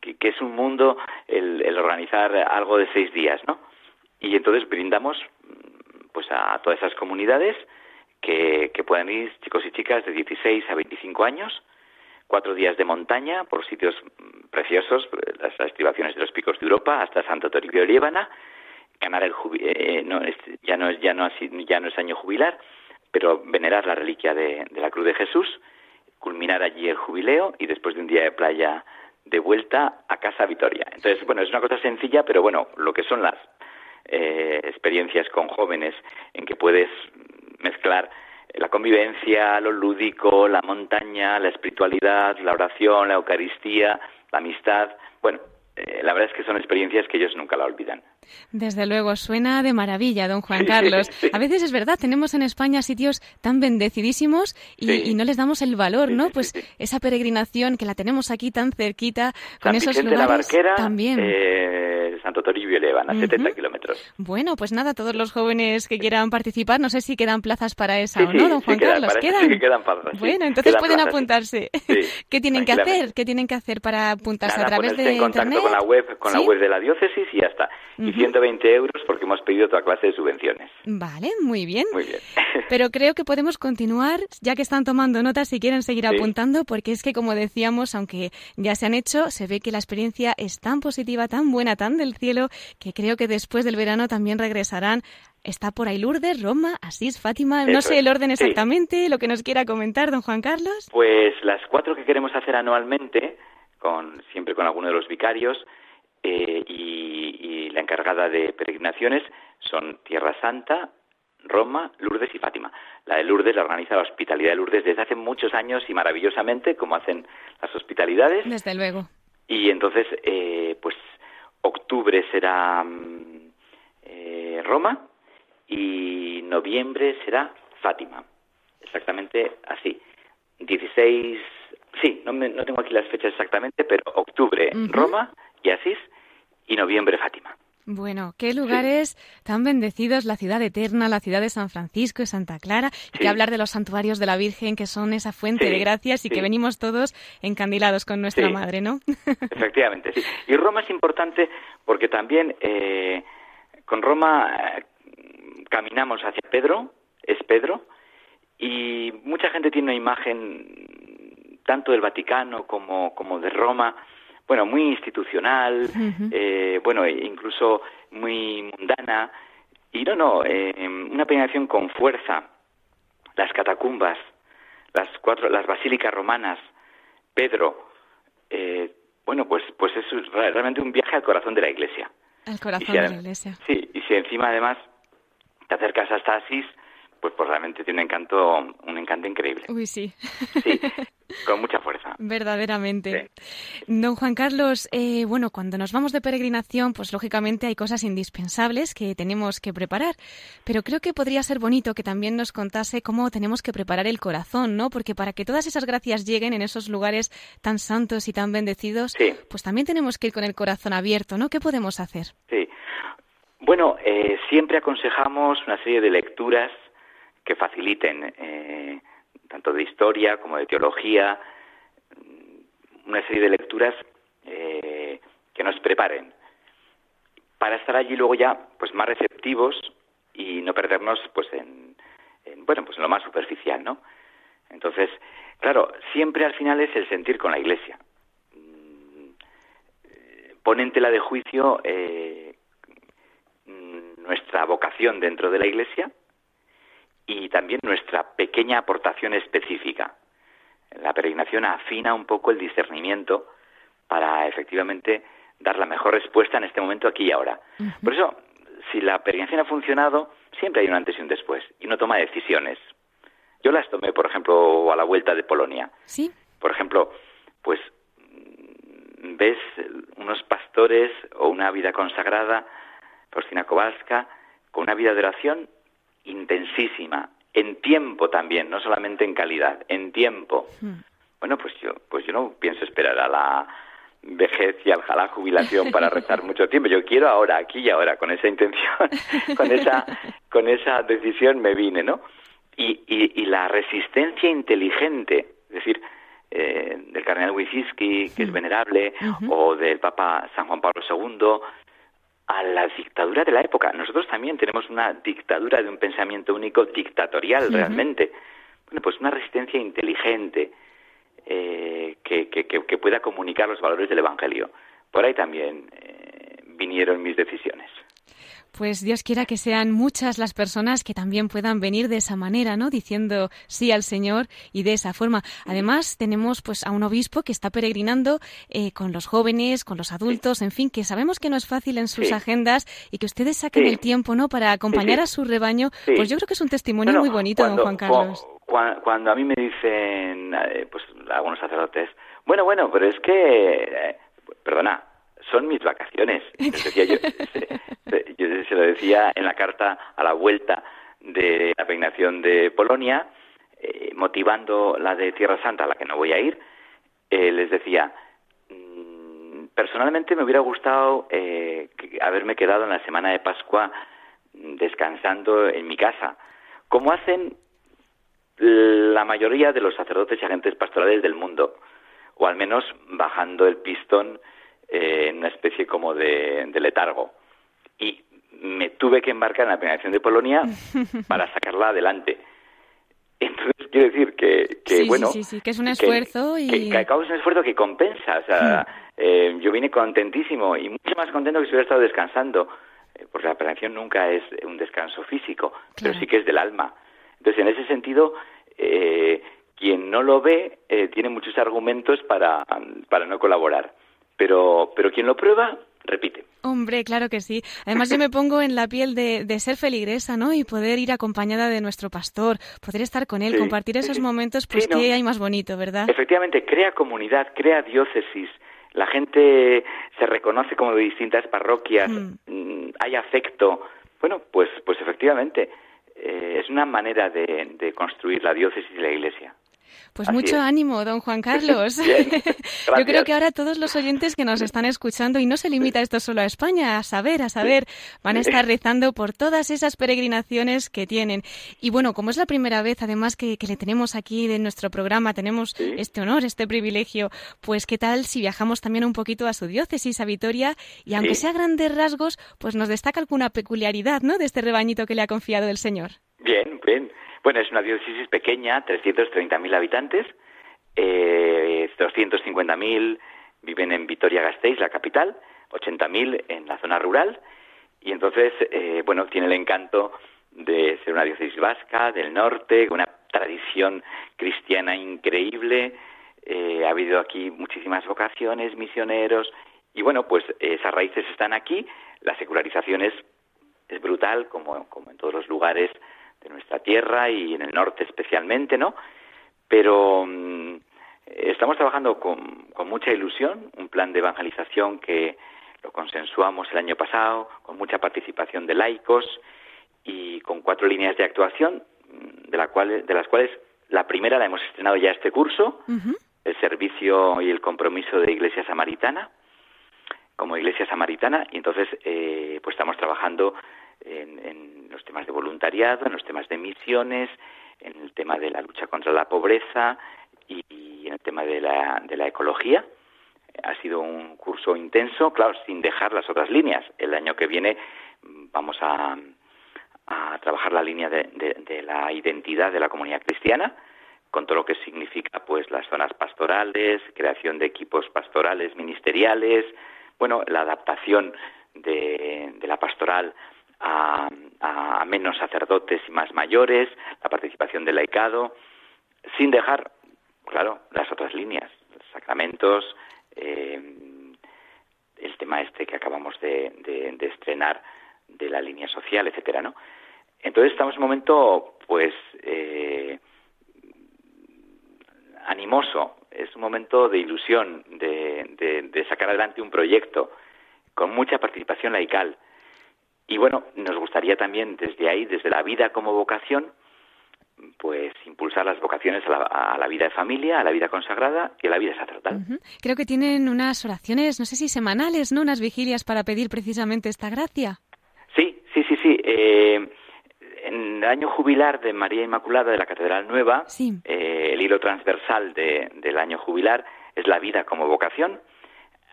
que, es un mundo el, organizar algo de seis días no y entonces brindamos pues a todas esas comunidades que, que puedan ir chicos y chicas de 16 a 25 años cuatro días de montaña por sitios preciosos, las estribaciones de los picos de Europa hasta Santo Toribio de Líbana, ganar el eh, no, ya no es ya no ya no es año jubilar, pero venerar la reliquia de, la Cruz de Jesús, culminar allí el jubileo y después de un día de playa de vuelta a casa Vitoria. Entonces, bueno, es una cosa sencilla, pero bueno, lo que son las eh, experiencias con jóvenes en que puedes mezclar la convivencia, lo lúdico, la montaña, la espiritualidad, la oración, la Eucaristía, la amistad. Bueno, eh, la verdad es que son experiencias que ellos nunca la olvidan. Desde luego, suena de maravilla, don Juan Carlos. A veces es verdad, tenemos en España sitios tan bendecidísimos y, no les damos el valor, ¿no? Pues esa peregrinación que la tenemos aquí tan cerquita, con esos lugares también. Eh, Santo Toribio Elevan, a 70 kilómetros. Bueno, pues nada, todos los jóvenes que quieran participar, no sé si quedan plazas para esa o no, don Juan Carlos. ¿Quedan? quedan plazas, bueno, entonces pueden apuntarse. ¿Qué tienen que hacer? ¿Qué tienen que hacer para apuntarse a través de en contacto con la web, con la web de la diócesis y ya está. 120 euros porque hemos pedido toda clase de subvenciones. Vale, muy bien. Muy bien. Pero creo que podemos continuar, ya que están tomando notas, si quieren seguir apuntando, porque es que, como decíamos, aunque ya se han hecho, se ve que la experiencia es tan positiva, tan buena, tan del cielo, que creo que después del verano también regresarán Está por ahí Lourdes, Roma, Asís, Fátima. No sé el orden exactamente, lo que nos quiera comentar, don Juan Carlos. Pues las cuatro que queremos hacer anualmente, con, siempre con alguno de los vicarios, eh, y, la encargada de peregrinaciones son Tierra Santa, Roma, Lourdes y Fátima. La de Lourdes la organiza la Hospitalidad de Lourdes desde hace muchos años y maravillosamente, como hacen las hospitalidades. Desde luego. Y entonces, eh, pues octubre será mm, eh, Roma y noviembre será Fátima. Exactamente así. 16, sí, no, no tengo aquí las fechas exactamente, pero octubre Roma y Asís y noviembre Fátima. Bueno, qué lugares tan bendecidos, la ciudad eterna, la ciudad de San Francisco y Santa Clara, y que hablar de los santuarios de la Virgen, que son esa fuente de gracias y que venimos todos encandilados con nuestra Madre, ¿no? Efectivamente, sí. Y Roma es importante porque también eh, con Roma eh, caminamos hacia Pedro, es Pedro, y mucha gente tiene una imagen tanto del Vaticano como, como de Roma, bueno, muy institucional, eh, bueno, e incluso muy mundana, y no, no, eh, una peregrinación con fuerza, las catacumbas, las cuatro, las basílicas romanas, Pedro, eh, bueno, pues, pues es realmente un viaje al corazón de la Iglesia. Al corazón de la Iglesia. Sí, y si encima además te acercas hasta Asís, pues, pues realmente tiene un encanto, un encanto increíble. Uy, sí. Sí, con mucha fuerza. Verdaderamente. Don Juan Carlos, eh, bueno, cuando nos vamos de peregrinación, pues lógicamente hay cosas indispensables que tenemos que preparar, pero creo que podría ser bonito que también nos contase cómo tenemos que preparar el corazón, ¿no? Porque para que todas esas gracias lleguen en esos lugares tan santos y tan bendecidos, pues también tenemos que ir con el corazón abierto, ¿no? ¿Qué podemos hacer? Sí. Bueno, eh, siempre aconsejamos una serie de lecturas que faciliten eh, tanto de historia como de teología, una serie de lecturas eh, que nos preparen. Para estar allí luego ya pues más receptivos y no perdernos pues en, bueno pues en lo más superficial no entonces claro siempre al final es el sentir con la iglesia. Mm, pone tela de juicio eh, nuestra vocación dentro de la iglesia y también nuestra pequeña aportación específica. La peregrinación afina un poco el discernimiento para efectivamente dar la mejor respuesta en este momento aquí y ahora. Por eso, si la peregrinación ha funcionado, siempre hay un antes y un después y uno toma decisiones. Yo las tomé, por ejemplo, a la vuelta de Polonia. Sí. Por ejemplo, pues mm, ves unos pastores o una vida consagrada, Faustina Kowalska, con una vida de oración intensísima, en tiempo también, no solamente en calidad, en tiempo. Hmm. Bueno, pues yo, pues yo no pienso esperar a la vejez y a la jubilación para rezar mucho tiempo. Yo quiero ahora, aquí y ahora, con esa intención, con esa, con esa decisión me vine, ¿no? Y, y, la resistencia inteligente, es decir, eh, del cardenal Wyszyński, que es venerable, o del Papa San Juan Pablo II, a la dictadura de la época. Nosotros también tenemos una dictadura de un pensamiento único dictatorial realmente. Bueno, pues una resistencia inteligente eh, que, que, que, pueda comunicar los valores del Evangelio. Por ahí también eh, vinieron mis decisiones. Pues Dios quiera que sean muchas las personas que también puedan venir de esa manera, ¿no? Diciendo sí al Señor y de esa forma. Además, tenemos pues a un obispo que está peregrinando eh, con los jóvenes, con los adultos, en fin, que sabemos que no es fácil en sus agendas y que ustedes saquen el tiempo, ¿no? Para acompañar a su rebaño. Pues yo creo que es un testimonio muy bonito, don Juan Carlos. Cuando, a mí me dicen, eh, pues algunos sacerdotes, bueno, bueno, pero es que, eh, perdona, son mis vacaciones. yo, se, lo decía en la carta a la vuelta de la peregrinación de Polonia, eh, motivando la de Tierra Santa, a la que no voy a ir, eh, les decía, mm, personalmente me hubiera gustado eh, haberme quedado en la semana de Pascua descansando en mi casa, como hacen la mayoría de los sacerdotes y agentes pastorales del mundo, o al menos bajando el pistón eh, en una especie como de, letargo. Y me tuve que embarcar en la peregrinación de Polonia para sacarla adelante. Entonces, quiero decir que, que bueno... Sí, sí, que es un esfuerzo y... Que, que, es un esfuerzo que compensa. O sea, hmm. eh, yo vine contentísimo y mucho más contento que si hubiera estado descansando, eh, porque la peregrinación nunca es un descanso físico, pero sí que es del alma. Entonces, en ese sentido, quien no lo ve tiene muchos argumentos para, para no colaborar pero, pero quien lo prueba, repite. Hombre, claro que sí. Además, yo me pongo en la piel de, ser feligresa, ¿no? Y poder ir acompañada de nuestro pastor, poder estar con él, compartir esos momentos, pues que hay más bonito, ¿verdad? Efectivamente, crea comunidad, crea diócesis. La gente se reconoce como de distintas parroquias, mm. Mm, hay afecto. Bueno, pues, pues efectivamente, eh, es una manera de, de construir la diócesis y la iglesia. Pues mucho ánimo, don Juan Carlos. Yo creo que ahora todos los oyentes que nos están escuchando, y no se limita esto solo a España, a saber, a saber, van a estar rezando por todas esas peregrinaciones que tienen. Y bueno, como es la primera vez, además, que, le tenemos aquí en nuestro programa, tenemos este honor, este privilegio, pues qué tal si viajamos también un poquito a su diócesis, a Vitoria, y aunque sea grandes rasgos, pues nos destaca alguna peculiaridad, ¿no?, de este rebañito que le ha confiado el Señor. Bien, bien. Bueno, es una diócesis pequeña, 330.000 habitantes, eh, 250.000 viven en Vitoria-Gasteiz, la capital, 80.000 en la zona rural, y entonces, eh, bueno, tiene el encanto de ser una diócesis vasca, del norte, con una tradición cristiana increíble, eh, ha habido aquí muchísimas vocaciones, misioneros, y bueno, pues esas raíces están aquí, la secularización es, es brutal, como, como en todos los lugares de nuestra tierra y en el norte especialmente, ¿no? Pero mm, estamos trabajando con, con mucha ilusión, un plan de evangelización que lo consensuamos el año pasado, con mucha participación de laicos y con cuatro líneas de actuación, mm, de, la cual, de las cuales la primera la hemos estrenado ya este curso, el servicio y el compromiso de Iglesia Samaritana, como Iglesia Samaritana, y entonces eh, pues estamos trabajando en, los temas de voluntariado, en los temas de misiones, en el tema de la lucha contra la pobreza y, en el tema de la, de la ecología. Ha sido un curso intenso, claro, sin dejar las otras líneas. El año que viene mm, vamos a, trabajar la línea de, de, la identidad de la comunidad cristiana, con todo lo que significa pues las zonas pastorales, creación de equipos pastorales ministeriales, bueno, la adaptación de la pastoral a, a, menos sacerdotes y más mayores, la participación del laicado, sin dejar, claro, las otras líneas, los sacramentos, eh, el tema este que acabamos de, de, estrenar de la línea social, etcétera, ¿no? Entonces estamos en un momento, pues, eh, animoso, es un momento de ilusión, de, de, sacar adelante un proyecto con mucha participación laical. Y bueno, nos gustaría también desde ahí, desde la vida como vocación, pues impulsar las vocaciones a la, vida de familia, a la vida consagrada y a la vida sacerdotal. Creo que tienen unas oraciones, no sé si semanales, ¿no? Unas vigilias para pedir precisamente esta gracia. Sí, sí, sí, sí. Eh, en el año jubilar de María Inmaculada de la Catedral Nueva, eh, el hilo transversal del año jubilar es la vida como vocación.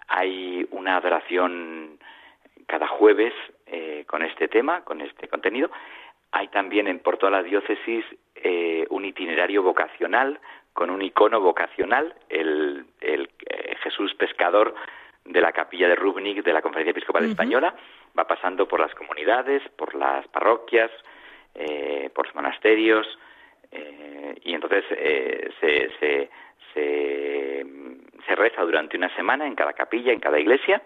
Hay una adoración cada jueves eh, con este tema, con este contenido. Hay también en por toda la diócesis eh, un itinerario vocacional con un icono vocacional, el, Jesús pescador de la capilla de Rubnik de la Conferencia Episcopal Española, va pasando por las comunidades, por las parroquias, eh, por los monasterios, eh, y entonces eh, se, se, se, reza durante una semana en cada capilla, en cada iglesia,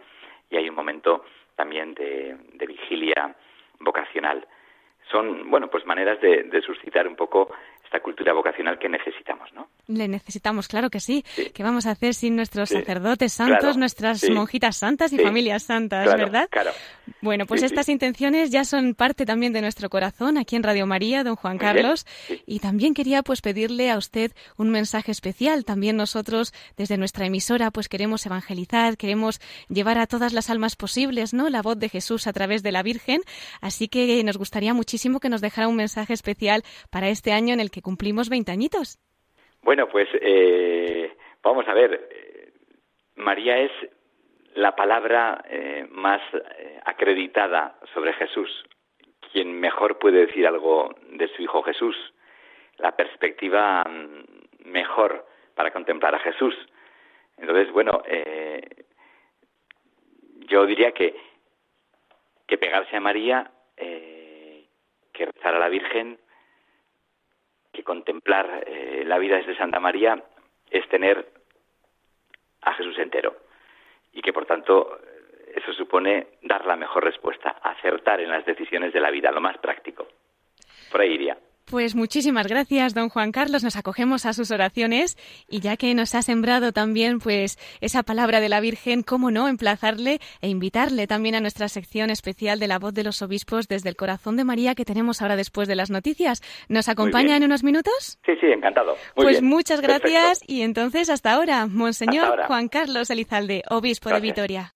y hay un momento también de, de vigilia vocacional. Son, bueno, pues maneras de, de suscitar un poco esta cultura vocacional que necesitamos, ¿no? Le necesitamos, claro que sí. ¿Qué vamos a hacer sin nuestros sacerdotes santos, nuestras monjitas santas y familias santas, verdad? Claro. Bueno, pues estas intenciones ya son parte también de nuestro corazón aquí en Radio María, don Juan Carlos. Y también quería pues pedirle a usted un mensaje especial. También nosotros desde nuestra emisora pues queremos evangelizar, queremos llevar a todas las almas posibles, ¿no? La voz de Jesús a través de la Virgen. Así que nos gustaría muchísimo que nos dejara un mensaje especial para este año en el que cumplimos 20 añitos. Bueno, pues eh, vamos a ver. María es la palabra eh, más eh, acreditada sobre Jesús. Quien mejor puede decir algo de su Hijo Jesús. La perspectiva mm, mejor para contemplar a Jesús. Entonces, bueno, yo diría que, que pegarse a María, que rezar a la Virgen, contemplar eh, la vida desde Santa María es tener a Jesús entero y que por tanto eso supone dar la mejor respuesta, acertar en las decisiones de la vida, lo más práctico. Por ahí iría. Pues muchísimas gracias, don Juan Carlos. Nos acogemos a sus oraciones y ya que nos ha sembrado también pues esa palabra de la Virgen, cómo no emplazarle e invitarle también a nuestra sección especial de la voz de los obispos desde el corazón de María que tenemos ahora después de las noticias. ¿Nos acompaña en unos minutos? Sí, sí, encantado. pues muchas gracias y entonces hasta ahora, Monseñor Juan Carlos Elizalde, obispo de Vitoria.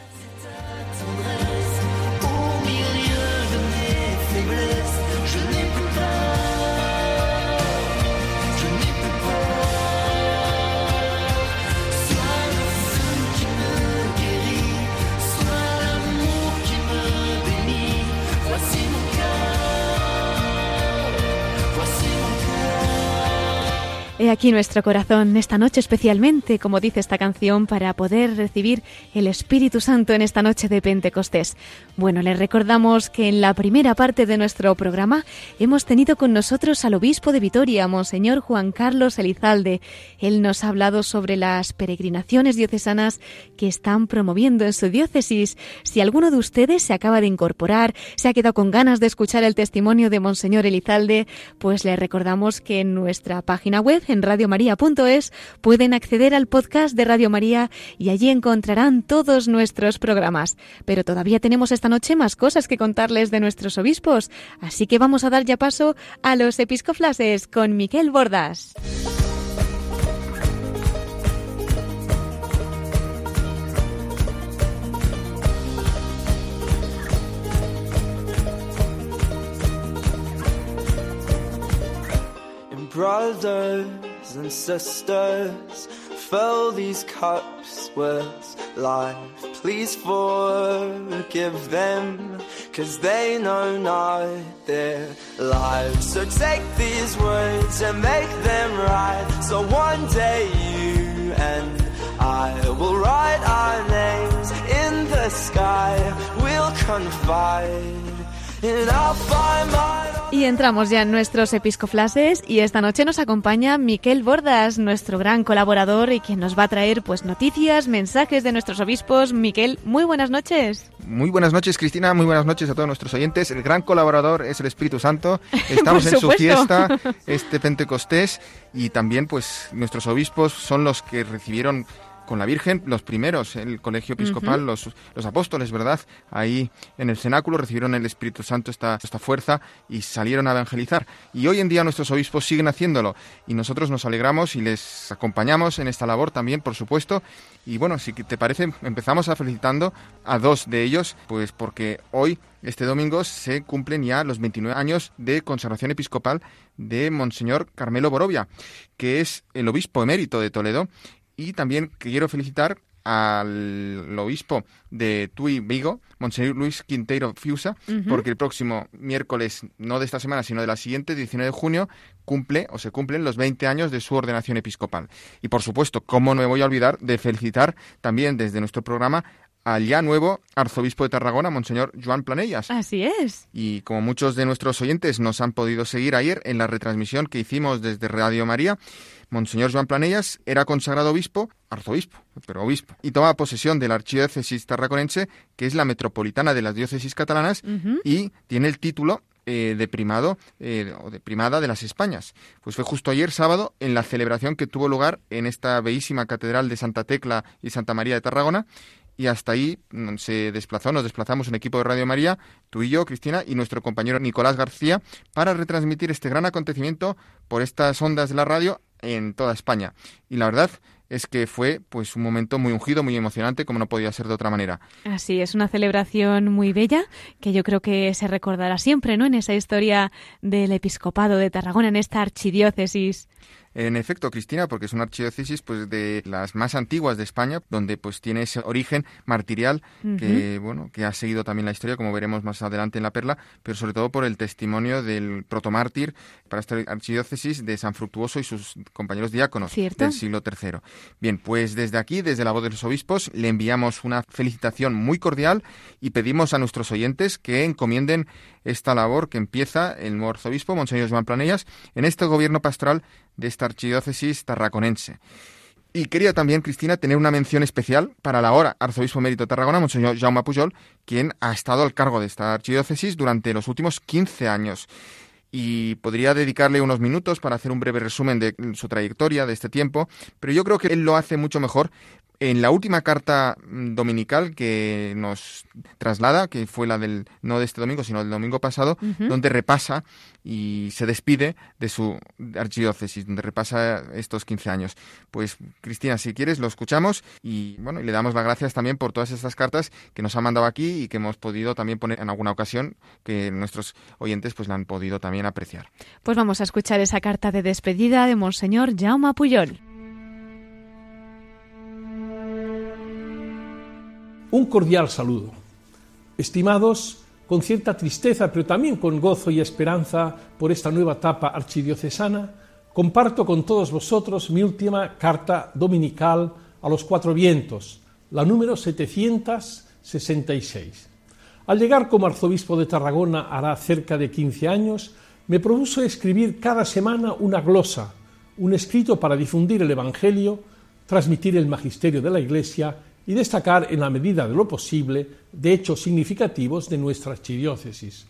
He aquí nuestro corazón esta noche especialmente, como dice esta canción, para poder recibir el Espíritu Santo en esta noche de Pentecostés. Bueno, les recordamos que en la primera parte de nuestro programa hemos tenido con nosotros al obispo de Vitoria, Monseñor Juan Carlos Elizalde. Él nos ha hablado sobre las peregrinaciones diocesanas que están promoviendo en su diócesis. Si alguno de ustedes se acaba de incorporar, se ha quedado con ganas de escuchar el testimonio de Monseñor Elizalde, pues le recordamos que en nuestra página web en radiomaria.es pueden acceder al podcast de Radio María y allí encontrarán todos nuestros programas. Pero todavía tenemos esta noche más cosas que contarles de nuestros obispos, así que vamos a dar ya paso a los episcoflases con Miquel Bordas. Brothers and sisters, fill these cups with life. Please forgive them, cause they know not their lives. So take these words and make them right. So one day you and I will write our names in the sky. We'll confide, Y entramos ya en nuestros episcoflases y esta noche nos acompaña Miquel Bordas, nuestro gran colaborador y quien nos va a traer pues noticias, mensajes de nuestros obispos. Miquel, muy buenas noches. Muy buenas noches, Cristina. Muy buenas noches a todos nuestros oyentes. El gran colaborador es el Espíritu Santo. Estamos en su fiesta, este Pentecostés, y también, pues, nuestros obispos son los que recibieron con la Virgen, los primeros, el colegio episcopal, los, los, apóstoles, ¿verdad? Ahí en el cenáculo recibieron el Espíritu Santo esta, esta fuerza y salieron a evangelizar. Y hoy en día nuestros obispos siguen haciéndolo y nosotros nos alegramos y les acompañamos en esta labor también, por supuesto. Y bueno, si te parece, empezamos a felicitando a dos de ellos, pues porque hoy este domingo se cumplen ya los 29 años de consagración episcopal de Monseñor Carmelo Borovia, que es el obispo emérito de Toledo y también quiero felicitar al obispo de Tui Vigo, Monseñor Luis Quinteiro Fiusa, porque el próximo miércoles, no de esta semana, sino de la siguiente, 19 de junio, cumple o se cumplen los 20 años de su ordenación episcopal. Y por supuesto, cómo no me voy a olvidar de felicitar también desde nuestro programa al ya nuevo arzobispo de Tarragona, Monseñor Joan Planellas. Así es. Y como muchos de nuestros oyentes nos han podido seguir ayer en la retransmisión que hicimos desde Radio María, Monseñor Joan Planellas era consagrado obispo, arzobispo, pero obispo, y toma posesión de la archidiócesis tarraconense, que es la metropolitana de las diócesis catalanas, y tiene el título eh, de primado eh, o de primada de las Españas. Pues fue justo ayer sábado en la celebración que tuvo lugar en esta bellísima catedral de Santa Tecla y Santa María de Tarragona. Y hasta ahí mm, se desplazó, nos desplazamos en equipo de Radio María, tú y yo, Cristina, y nuestro compañero Nicolás García, para retransmitir este gran acontecimiento por estas ondas de la radio en toda España. Y la verdad es que fue pues un momento muy ungido, muy emocionante, como no podía ser de otra manera. Así es, una celebración muy bella que yo creo que se recordará siempre, ¿no? En esa historia del episcopado de Tarragona, en esta archidiócesis. En efecto, Cristina, porque es una archidiócesis pues de las más antiguas de España, donde pues tiene ese origen martirial que bueno, que ha seguido también la historia, como veremos más adelante en la perla, pero sobre todo por el testimonio del protomártir para esta archidiócesis de San Fructuoso y sus compañeros diáconos del siglo III. Bien, pues desde aquí, desde la voz de los obispos, le enviamos una felicitación muy cordial y pedimos a nuestros oyentes que encomienden esta labor que empieza el nuevo arzobispo, Monseñor Joan Planellas, en este gobierno pastoral de esta archidiócesis tarraconense. Y quería también, Cristina, tener una mención especial para la ahora arzobispo mérito de Tarragona, Monseñor Jaume Pujol, quien ha estado al cargo de esta archidiócesis durante los últimos 15 años. Y podría dedicarle unos minutos para hacer un breve resumen de su trayectoria de este tiempo, pero yo creo que él lo hace mucho mejor En la última carta mm, dominical que nos traslada, que fue la del, no de este domingo, sino del domingo pasado, donde repasa y se despide de su archidiócesis, donde repasa estos 15 años. Pues Cristina, si quieres, lo escuchamos y bueno, y le damos las gracias también por todas estas cartas que nos ha mandado aquí y que hemos podido también poner en alguna ocasión que nuestros oyentes pues la han podido también apreciar. Pues vamos a escuchar esa carta de despedida de Monseñor Jaume Puyol. Un cordial saludo. Estimados con cierta tristeza, pero también con gozo y esperanza por esta nueva etapa archidiocesana, comparto con todos vosotros mi última carta dominical a los cuatro vientos, la número 766. Al llegar como arzobispo de Tarragona hará cerca de 15 años, me propuso escribir cada semana una glosa, un escrito para difundir el Evangelio, transmitir el magisterio de la Iglesia y destacar en la medida de lo posible de hechos significativos de nuestra archidiócesis.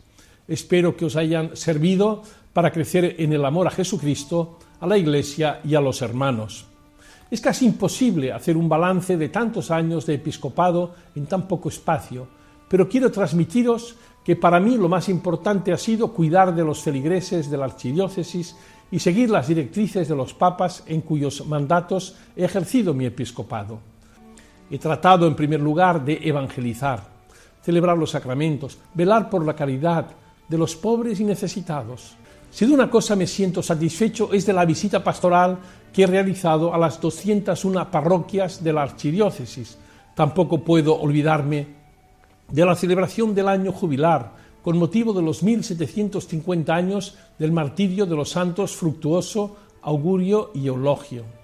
Espero que os hayan servido para crecer en el amor a Jesucristo, a la Iglesia y a los hermanos. Es casi imposible hacer un balance de tantos años de episcopado en tan poco espacio, pero quiero transmitiros que para mí lo más importante ha sido cuidar de los feligreses de la archidiócesis y seguir las directrices de los papas en cuyos mandatos he ejercido mi episcopado. He tratado en primer lugar de evangelizar, celebrar los sacramentos, velar por la caridad de los pobres y necesitados. Si de una cosa me siento satisfecho es de la visita pastoral que he realizado a las 201 parroquias de la archidiócesis. Tampoco puedo olvidarme de la celebración del año jubilar, con motivo de los 1750 años del martirio de los santos Fructuoso, Augurio y Eulogio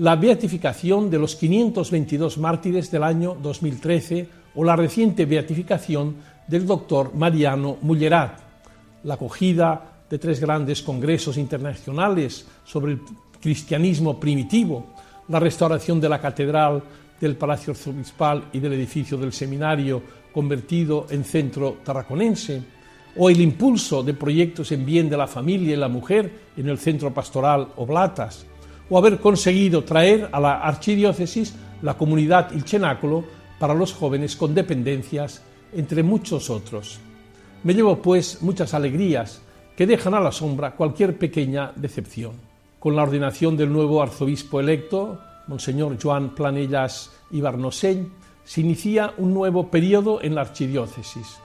la beatificación de los 522 mártires del año 2013 o la reciente beatificación del doctor Mariano Mullerat, la acogida de tres grandes congresos internacionales sobre el cristianismo primitivo, la restauración de la catedral del Palacio Arzobispal y del edificio del seminario convertido en centro tarraconense, o el impulso de proyectos en bien de la familia y la mujer en el centro pastoral Oblatas, o haber conseguido traer a la archidiócesis la comunidad Il Cenáculo para los jóvenes con dependencias, entre muchos otros. Me llevo, pues, muchas alegrías que dejan a la sombra cualquier pequeña decepción. Con la ordenación del nuevo arzobispo electo, Monseñor Joan Planellas Ibarnosell, se inicia un nuevo periodo en la archidiócesis.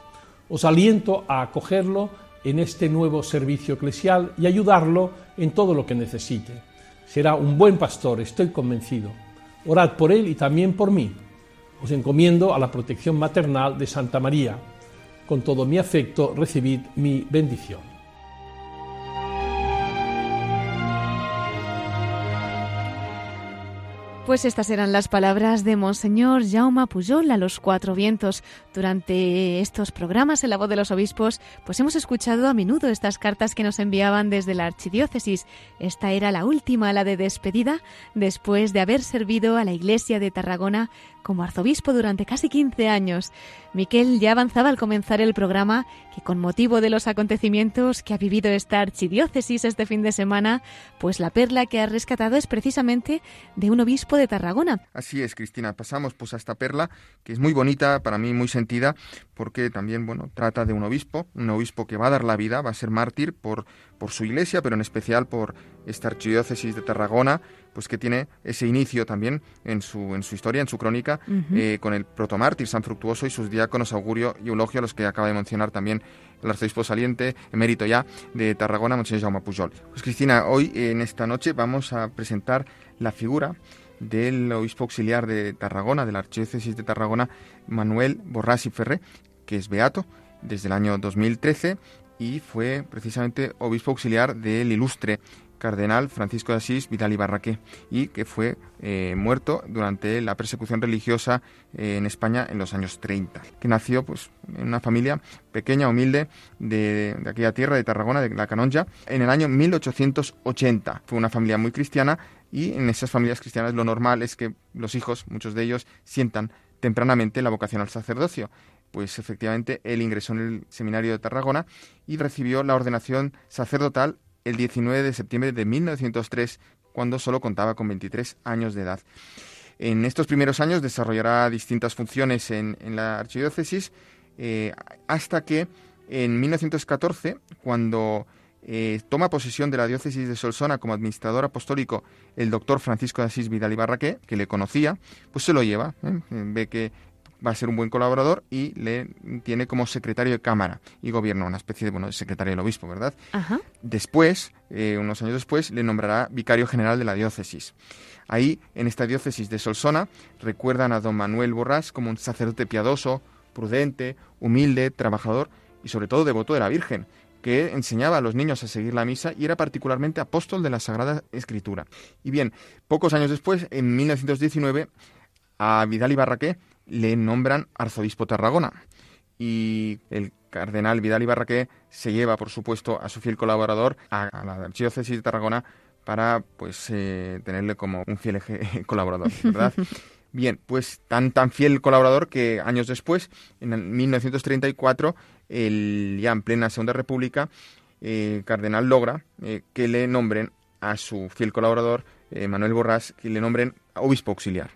Os aliento a acogerlo en este nuevo servicio eclesial y ayudarlo en todo lo que necesite Será un buen pastor, estoy convencido. Orad por él y también por mí. Os encomiendo a la protección maternal de Santa María. Con todo mi afecto, recibid mi bendición. Pues estas eran las palabras de Monseñor Jaume Pujol a los cuatro vientos. Durante estos programas en la voz de los obispos, pues hemos escuchado a menudo estas cartas que nos enviaban desde la archidiócesis. Esta era la última, la de despedida, después de haber servido a la iglesia de Tarragona como arzobispo durante casi 15 años. Miquel ya avanzaba al comenzar el programa que con motivo de los acontecimientos que ha vivido esta archidiócesis este fin de semana, pues la perla que ha rescatado es precisamente de un obispo de Tarragona. Así es, Cristina. Pasamos pues a esta perla que es muy bonita, para mí muy sentida, porque también, bueno, trata de un obispo, un obispo que va a dar la vida, va a ser mártir por, por su iglesia, pero en especial por esta archidiócesis de Tarragona, pues que tiene ese inicio también en su, en su historia, en su crónica, eh, con el protomártir San Fructuoso y sus diáconos Augurio y Eulogio, a los que acaba de mencionar también el arzobispo saliente, emérito ya, de Tarragona, Monseñor Jaume Pujol. Pues Cristina, hoy en esta noche vamos a presentar la figura del obispo auxiliar de Tarragona, de la archidiócesis de Tarragona, Manuel Borrás y Ferré, que es beato desde el año 2013 y fue precisamente obispo auxiliar del ilustre cardenal Francisco de Asís Vidal y y que fue eh, muerto durante la persecución religiosa eh, en España en los años 30, que nació pues en una familia pequeña, humilde de, de, aquella tierra de Tarragona, de la Canonja, en el año 1880. Fue una familia muy cristiana y en esas familias cristianas lo normal es que los hijos, muchos de ellos, sientan tempranamente la vocación al sacerdocio. Pues efectivamente él ingresó en el seminario de Tarragona y recibió la ordenación sacerdotal el 19 de septiembre de 1903, cuando solo contaba con 23 años de edad. En estos primeros años desarrollará distintas funciones en, la archidiócesis eh, hasta que en 1914, cuando eh, toma posesión de la diócesis de Solsona como administrador apostólico el doctor Francisco de Asís Vidal y Barraqué, que le conocía, pues se lo lleva, ¿eh? ve que va a ser un buen colaborador y le tiene como secretario de Cámara y Gobierno, una especie de, bueno, secretario del obispo, ¿verdad? Después, eh, unos años después, le nombrará vicario general de la diócesis. Ahí, en esta diócesis de Solsona, recuerdan a don Manuel Borrás como un sacerdote piadoso, prudente, humilde, trabajador y sobre todo devoto de la Virgen, que enseñaba a los niños a seguir la misa y era particularmente apóstol de la Sagrada Escritura. Y bien, pocos años después, en 1919, a Vidal y Barraqué le nombran arzobispo Tarragona. Y el cardenal Vidal y Barraqué se lleva, por supuesto, a su fiel colaborador a, la archidiócesis de Tarragona para pues eh, tenerle como un fiel colaborador, ¿verdad? Bien, pues tan tan fiel colaborador que años después, en 1934, el, ya en plena Segunda República, eh, Cardenal logra eh, que le nombren a su fiel colaborador, eh, Manuel Borrás, que le nombren obispo auxiliar.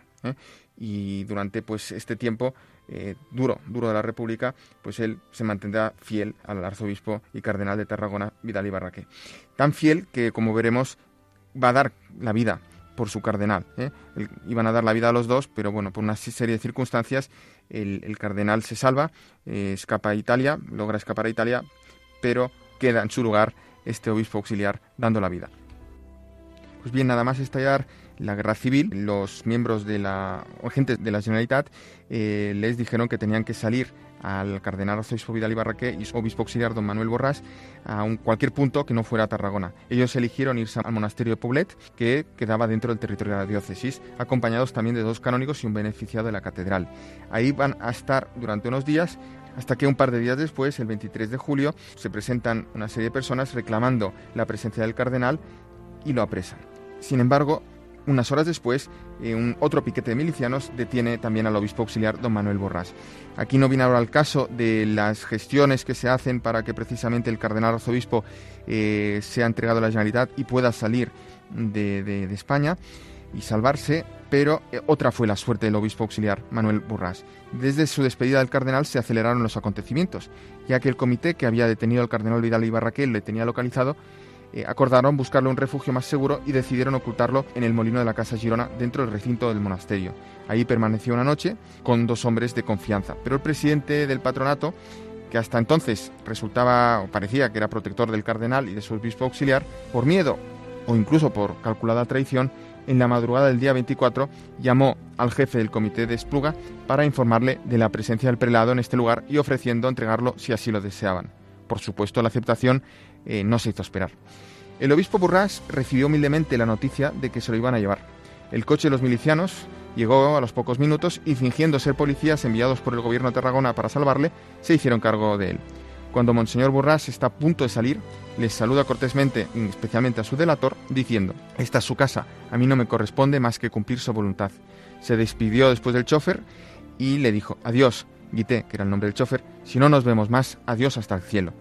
Y durante pues este tiempo duro, duro de la República, pues él se mantendrá fiel al arzobispo y cardenal de Tarragona, Vidal y Barraque. Tan fiel que, como veremos, va a dar la vida por su cardenal. ¿eh? iban a dar la vida a los dos, pero bueno, por una serie de circunstancias, el, cardenal se salva, eh, escapa a Italia, logra escapar a Italia, pero queda en su lugar este obispo auxiliar dando la vida. Pues bien, nada más estallar la guerra civil, los miembros de la agentes de la Generalitat eh, les dijeron que tenían que salir al cardenal arzobispo Vidal Ibarraque y su obispo auxiliar don Manuel Borrás a un, cualquier punto que no fuera Tarragona. Ellos eligieron irse al monasterio de Poblet, que quedaba dentro del territorio de la diócesis, acompañados también de dos canónigos y un beneficiado de la catedral. Ahí van a estar durante unos días hasta que un par de días después, el 23 de julio, se presentan una serie de personas reclamando la presencia del cardenal y lo apresan. Sin embargo, unas horas después, eh, un otro piquete de milicianos detiene también al obispo auxiliar don Manuel Borrás. Aquí no viene ahora el caso de las gestiones que se hacen para que precisamente el cardenal arzobispo eh, sea entregado a la Generalitat y pueda salir de, España y salvarse, pero eh, otra fue la suerte del obispo auxiliar Manuel Borrás. Desde su despedida del cardenal se aceleraron los acontecimientos, ya que el comité que había detenido al cardenal Vidal Ibarraquel le tenía localizado eh, acordaron buscarle un refugio más seguro y decidieron ocultarlo en el molino de la Casa Girona dentro del recinto del monasterio. Ahí permaneció una noche con dos hombres de confianza, pero el presidente del patronato, que hasta entonces resultaba o parecía que era protector del cardenal y de su obispo auxiliar, por miedo o incluso por calculada traición, en la madrugada del día 24 llamó al jefe del comité de Espluga para informarle de la presencia del prelado en este lugar y ofreciendo entregarlo si así lo deseaban. Por supuesto, la aceptación eh, no se hizo esperar. El obispo Burrás recibió humildemente la noticia de que se lo iban a llevar. El coche de los milicianos llegó a los pocos minutos y fingiendo ser policías enviados por el gobierno de Tarragona para salvarle, se hicieron cargo de él. Cuando Monseñor Burrás está a punto de salir, les saluda cortésmente, especialmente a su delator, diciendo, Esta es su casa, a mí no me corresponde más que cumplir su voluntad. Se despidió después del chofer y le dijo, Adiós, Guité, que era el nombre del chofer, si no nos vemos más, adiós hasta el cielo.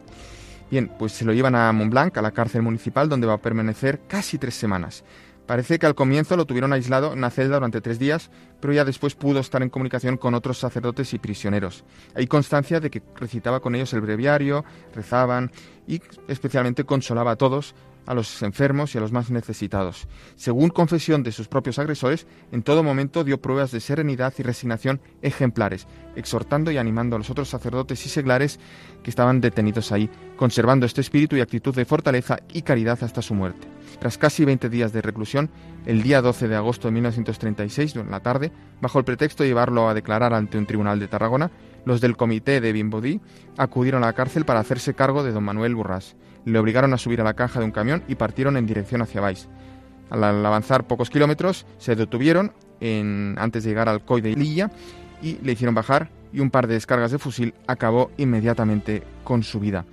Bien, pues se lo llevan a Montblanc, a la cárcel municipal, donde va a permanecer casi tres semanas. Parece que al comienzo lo tuvieron aislado en una celda durante tres días, pero ya después pudo estar en comunicación con otros sacerdotes y prisioneros. Hay constancia de que recitaba con ellos el breviario, rezaban y especialmente consolaba a todos, a los enfermos y a los más necesitados. Según confesión de sus propios agresores, en todo momento dio pruebas de serenidad y resignación ejemplares, exhortando y animando a los otros sacerdotes y seglares que estaban detenidos ahí, conservando este espíritu y actitud de fortaleza y caridad hasta su muerte. Tras casi 20 días de reclusión, el día 12 de agosto de 1936, en la tarde, bajo el pretexto de llevarlo a declarar ante un tribunal de Tarragona, los del comité de Bimbodí acudieron a la cárcel para hacerse cargo de don Manuel Burras le obligaron a subir a la caja de un camión y partieron en dirección hacia Vais. Al, avanzar pocos kilómetros, se detuvieron antes de llegar al COI de Lilla y le hicieron bajar y un par de descargas de fusil acabó inmediatamente con su vida.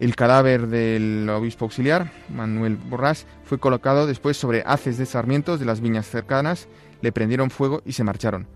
El cadáver del obispo auxiliar, Manuel Borrás, fue colocado después sobre haces de sarmientos de las viñas cercanas, le prendieron fuego y se marcharon.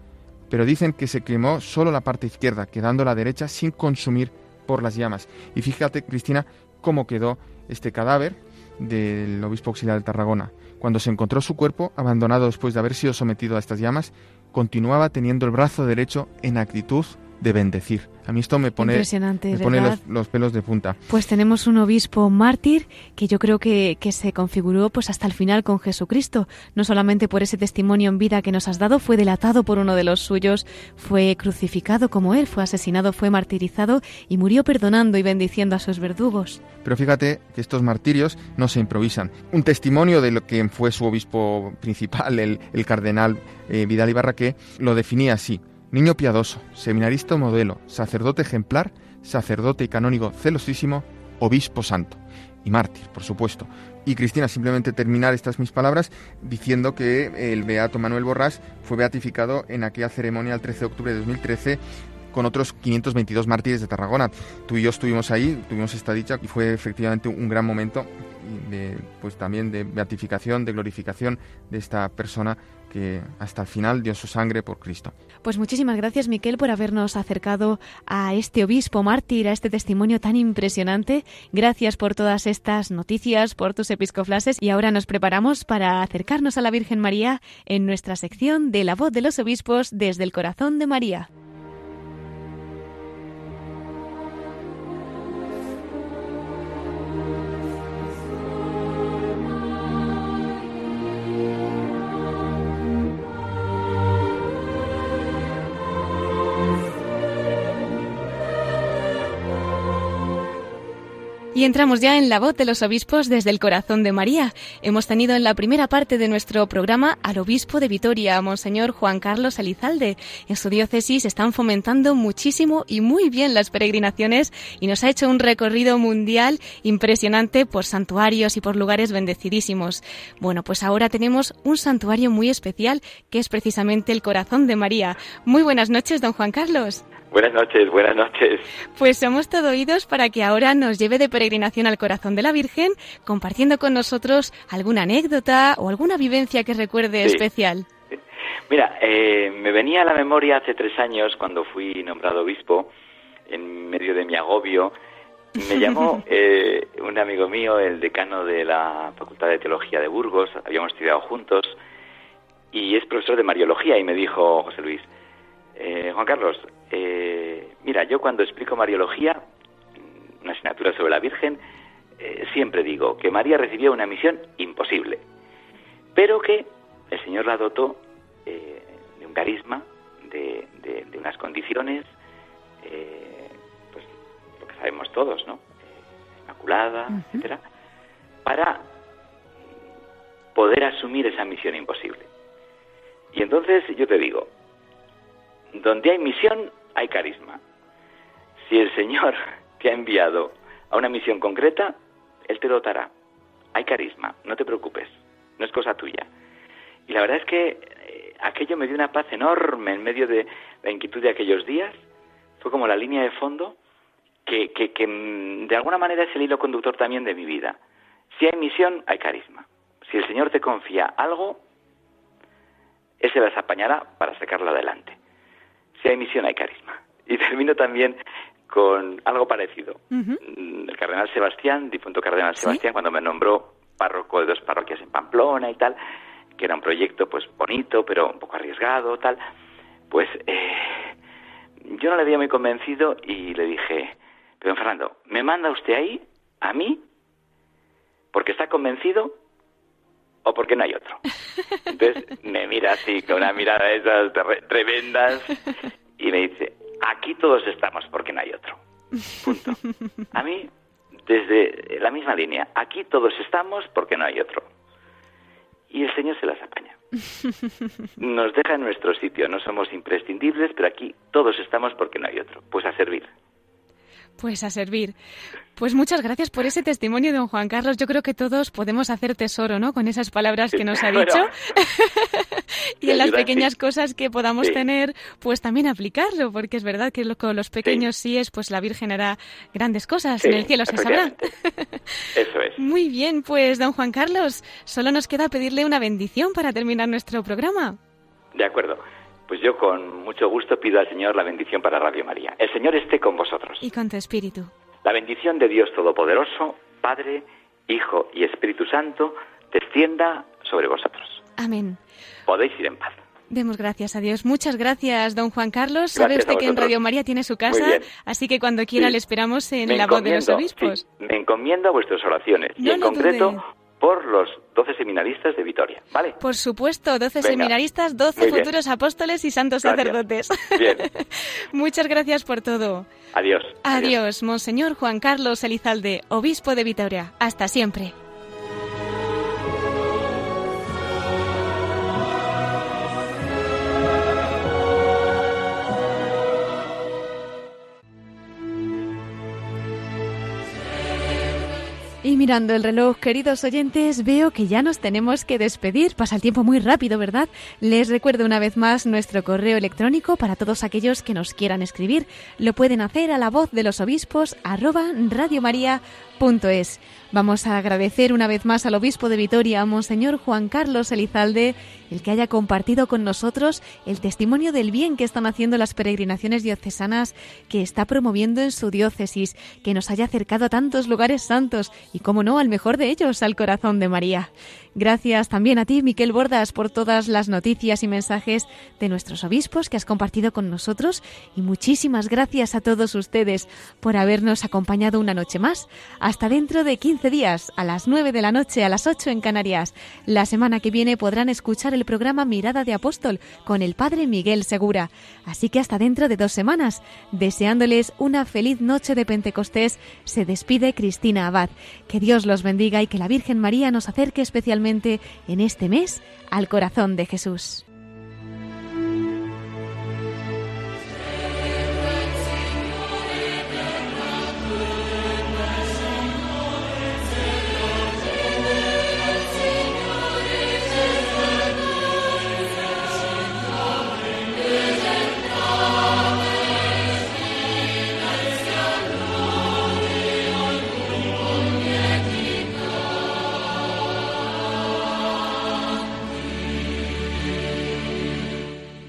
Pero dicen que se quemó solo la parte izquierda, quedando la derecha sin consumir por las llamas. Y fíjate, Cristina, cómo quedó este cadáver del obispo auxiliar de Tarragona. Cuando se encontró su cuerpo, abandonado después de haber sido sometido a estas llamas, continuaba teniendo el brazo derecho en actitud de bendecir. A mí esto me pone, me pone los, pelos de punta. Pues tenemos un obispo mártir que yo creo que, que, se configuró pues hasta el final con Jesucristo. No solamente por ese testimonio en vida que nos has dado, fue delatado por uno de los suyos, fue crucificado como él, fue asesinado, fue martirizado y murió perdonando y bendiciendo a sus verdugos. Pero fíjate que estos martirios no se improvisan. Un testimonio de lo que fue su obispo principal, el, el cardenal eh, Vidal Ibarraqué, lo definía así. Niño piadoso, seminarista modelo, sacerdote ejemplar, sacerdote y canónigo celosísimo, obispo santo y mártir, por supuesto. Y Cristina, simplemente terminar estas mis palabras diciendo que el beato Manuel Borrás fue beatificado en aquella ceremonia el 13 de octubre de 2013 con otros 522 mártires de Tarragona. Tú y yo estuvimos ahí, tuvimos esta dicha y fue efectivamente un gran momento de, pues también de beatificación, de glorificación de esta persona que hasta el final dio su sangre por Cristo. Pues muchísimas gracias, Miquel, por habernos acercado a este obispo mártir, a este testimonio tan impresionante. Gracias por todas estas noticias, por tus episcoflases. Y ahora nos preparamos para acercarnos a la Virgen María en nuestra sección de la voz de los obispos desde el corazón de María. Y entramos ya en la voz de los obispos desde el corazón de María. Hemos tenido en la primera parte de nuestro programa al obispo de Vitoria, Monseñor Juan Carlos Elizalde. En su diócesis están fomentando muchísimo y muy bien las peregrinaciones y nos ha hecho un recorrido mundial impresionante por santuarios y por lugares bendecidísimos. Bueno, pues ahora tenemos un santuario muy especial que es precisamente el corazón de María. Muy buenas noches, don Juan Carlos. Buenas noches, buenas noches. Pues somos todo oídos para que ahora nos lleve de peregrinación al corazón de la Virgen, compartiendo con nosotros alguna anécdota o alguna vivencia que recuerde especial. Mira, eh, me venía a la memoria hace tres años cuando fui nombrado obispo, en medio de mi agobio, me llamó eh, un amigo mío, el decano de la Facultad de Teología de Burgos, habíamos estudiado juntos, y es profesor de Mariología, y me dijo, José Luis, eh, Juan Carlos, eh, mira, yo cuando explico Mariología, una asignatura sobre la Virgen, eh, siempre digo que María recibió una misión imposible, pero que el Señor la dotó de un carisma, de, unas condiciones, pues lo que sabemos todos, ¿no? Inmaculada, etcétera, para poder asumir esa misión imposible. Y entonces yo te digo, donde hay misión, hay carisma. Si el Señor te ha enviado a una misión concreta, Él te dotará. Hay carisma, no te preocupes, no es cosa tuya. Y la verdad es que eh, aquello me dio una paz enorme en medio de la inquietud de aquellos días. Fue como la línea de fondo que, que, mm, de alguna manera es el hilo conductor también de mi vida. Si hay misión, hay carisma. Si el Señor te confía algo, Él se las apañará para sacarlo adelante si hay misión hay carisma. Y termino también con algo parecido. Mm, el cardenal Sebastián, difunto cardenal Sebastián, cuando me nombró párroco de dos parroquias en Pamplona y tal, que era un proyecto pues bonito, pero un poco arriesgado, tal, pues eh, yo no le había muy convencido y le dije, pero Fernando, ¿me manda usted ahí, a mí, porque está convencido o porque no hay otro. Entonces me mira así con una mirada de esas tremendas y me dice, aquí todos estamos porque no hay otro. Punto. A mí, desde la misma línea, aquí todos estamos porque no hay otro. Y el Señor se las apaña. Nos deja en nuestro sitio, no somos imprescindibles, pero aquí todos estamos porque no hay otro. Pues a servir. Pues a servir. Pues muchas gracias por ese testimonio, don Juan Carlos. Yo creo que todos podemos hacer tesoro, ¿no? Con esas palabras que nos ha dicho. y en las pequeñas cosas que podamos tener, pues también aplicarlo, porque es verdad que con los pequeños sí. es, pues la Virgen hará grandes cosas. en el cielo se sabrá. Eso es. Muy bien, pues don Juan Carlos, solo nos queda pedirle una bendición para terminar nuestro programa. De acuerdo. Pues yo con mucho gusto pido al Señor la bendición para Radio María. El Señor esté con vosotros. Y con tu espíritu. La bendición de Dios Todopoderoso, Padre, Hijo y Espíritu Santo, descienda sobre vosotros. Amén. Podéis ir en paz. Demos gracias a Dios. Muchas gracias, don Juan Carlos. Sabe usted que en Radio María tiene su casa, así que cuando quiera le esperamos en la voz de los obispos. me encomiendo a vuestras oraciones y en concreto por los 12 seminaristas de Vitoria, ¿vale? Por supuesto, 12 seminaristas, 12 futuros apóstoles y santos sacerdotes. Bien. Muchas gracias por todo. Adiós. Adiós, Monseñor Juan Carlos Elizalde, obispo de Vitoria. Hasta siempre. Mirando el reloj, queridos oyentes, veo que ya nos tenemos que despedir. Pasa el tiempo muy rápido, ¿verdad? Les recuerdo una vez más nuestro correo electrónico para todos aquellos que nos quieran escribir. Lo pueden hacer a la voz de los obispos radiomaria.es. Vamos a agradecer una vez más al obispo de Vitoria, Monseñor Juan Carlos Elizalde, el que haya compartido con nosotros el testimonio del bien que están haciendo las peregrinaciones diocesanas que está promoviendo en su diócesis, que nos haya acercado a tantos lugares santos y, como no, al mejor de ellos, al corazón de María. Gracias también a ti, Miquel Bordas, por todas las noticias y mensajes de nuestros obispos que has compartido con nosotros y muchísimas gracias a todos ustedes por habernos acompañado una noche más. Hasta dentro de 15 días, a las 9 de la noche, a las 8 en Canarias. La semana que viene podrán escuchar el programa Mirada de Apóstol con el Padre Miguel Segura. Así que hasta dentro de dos semanas, deseándoles una feliz noche de Pentecostés, se despide Cristina Abad. Que Dios los bendiga y que la Virgen María nos acerque en este mes al corazón de Jesús.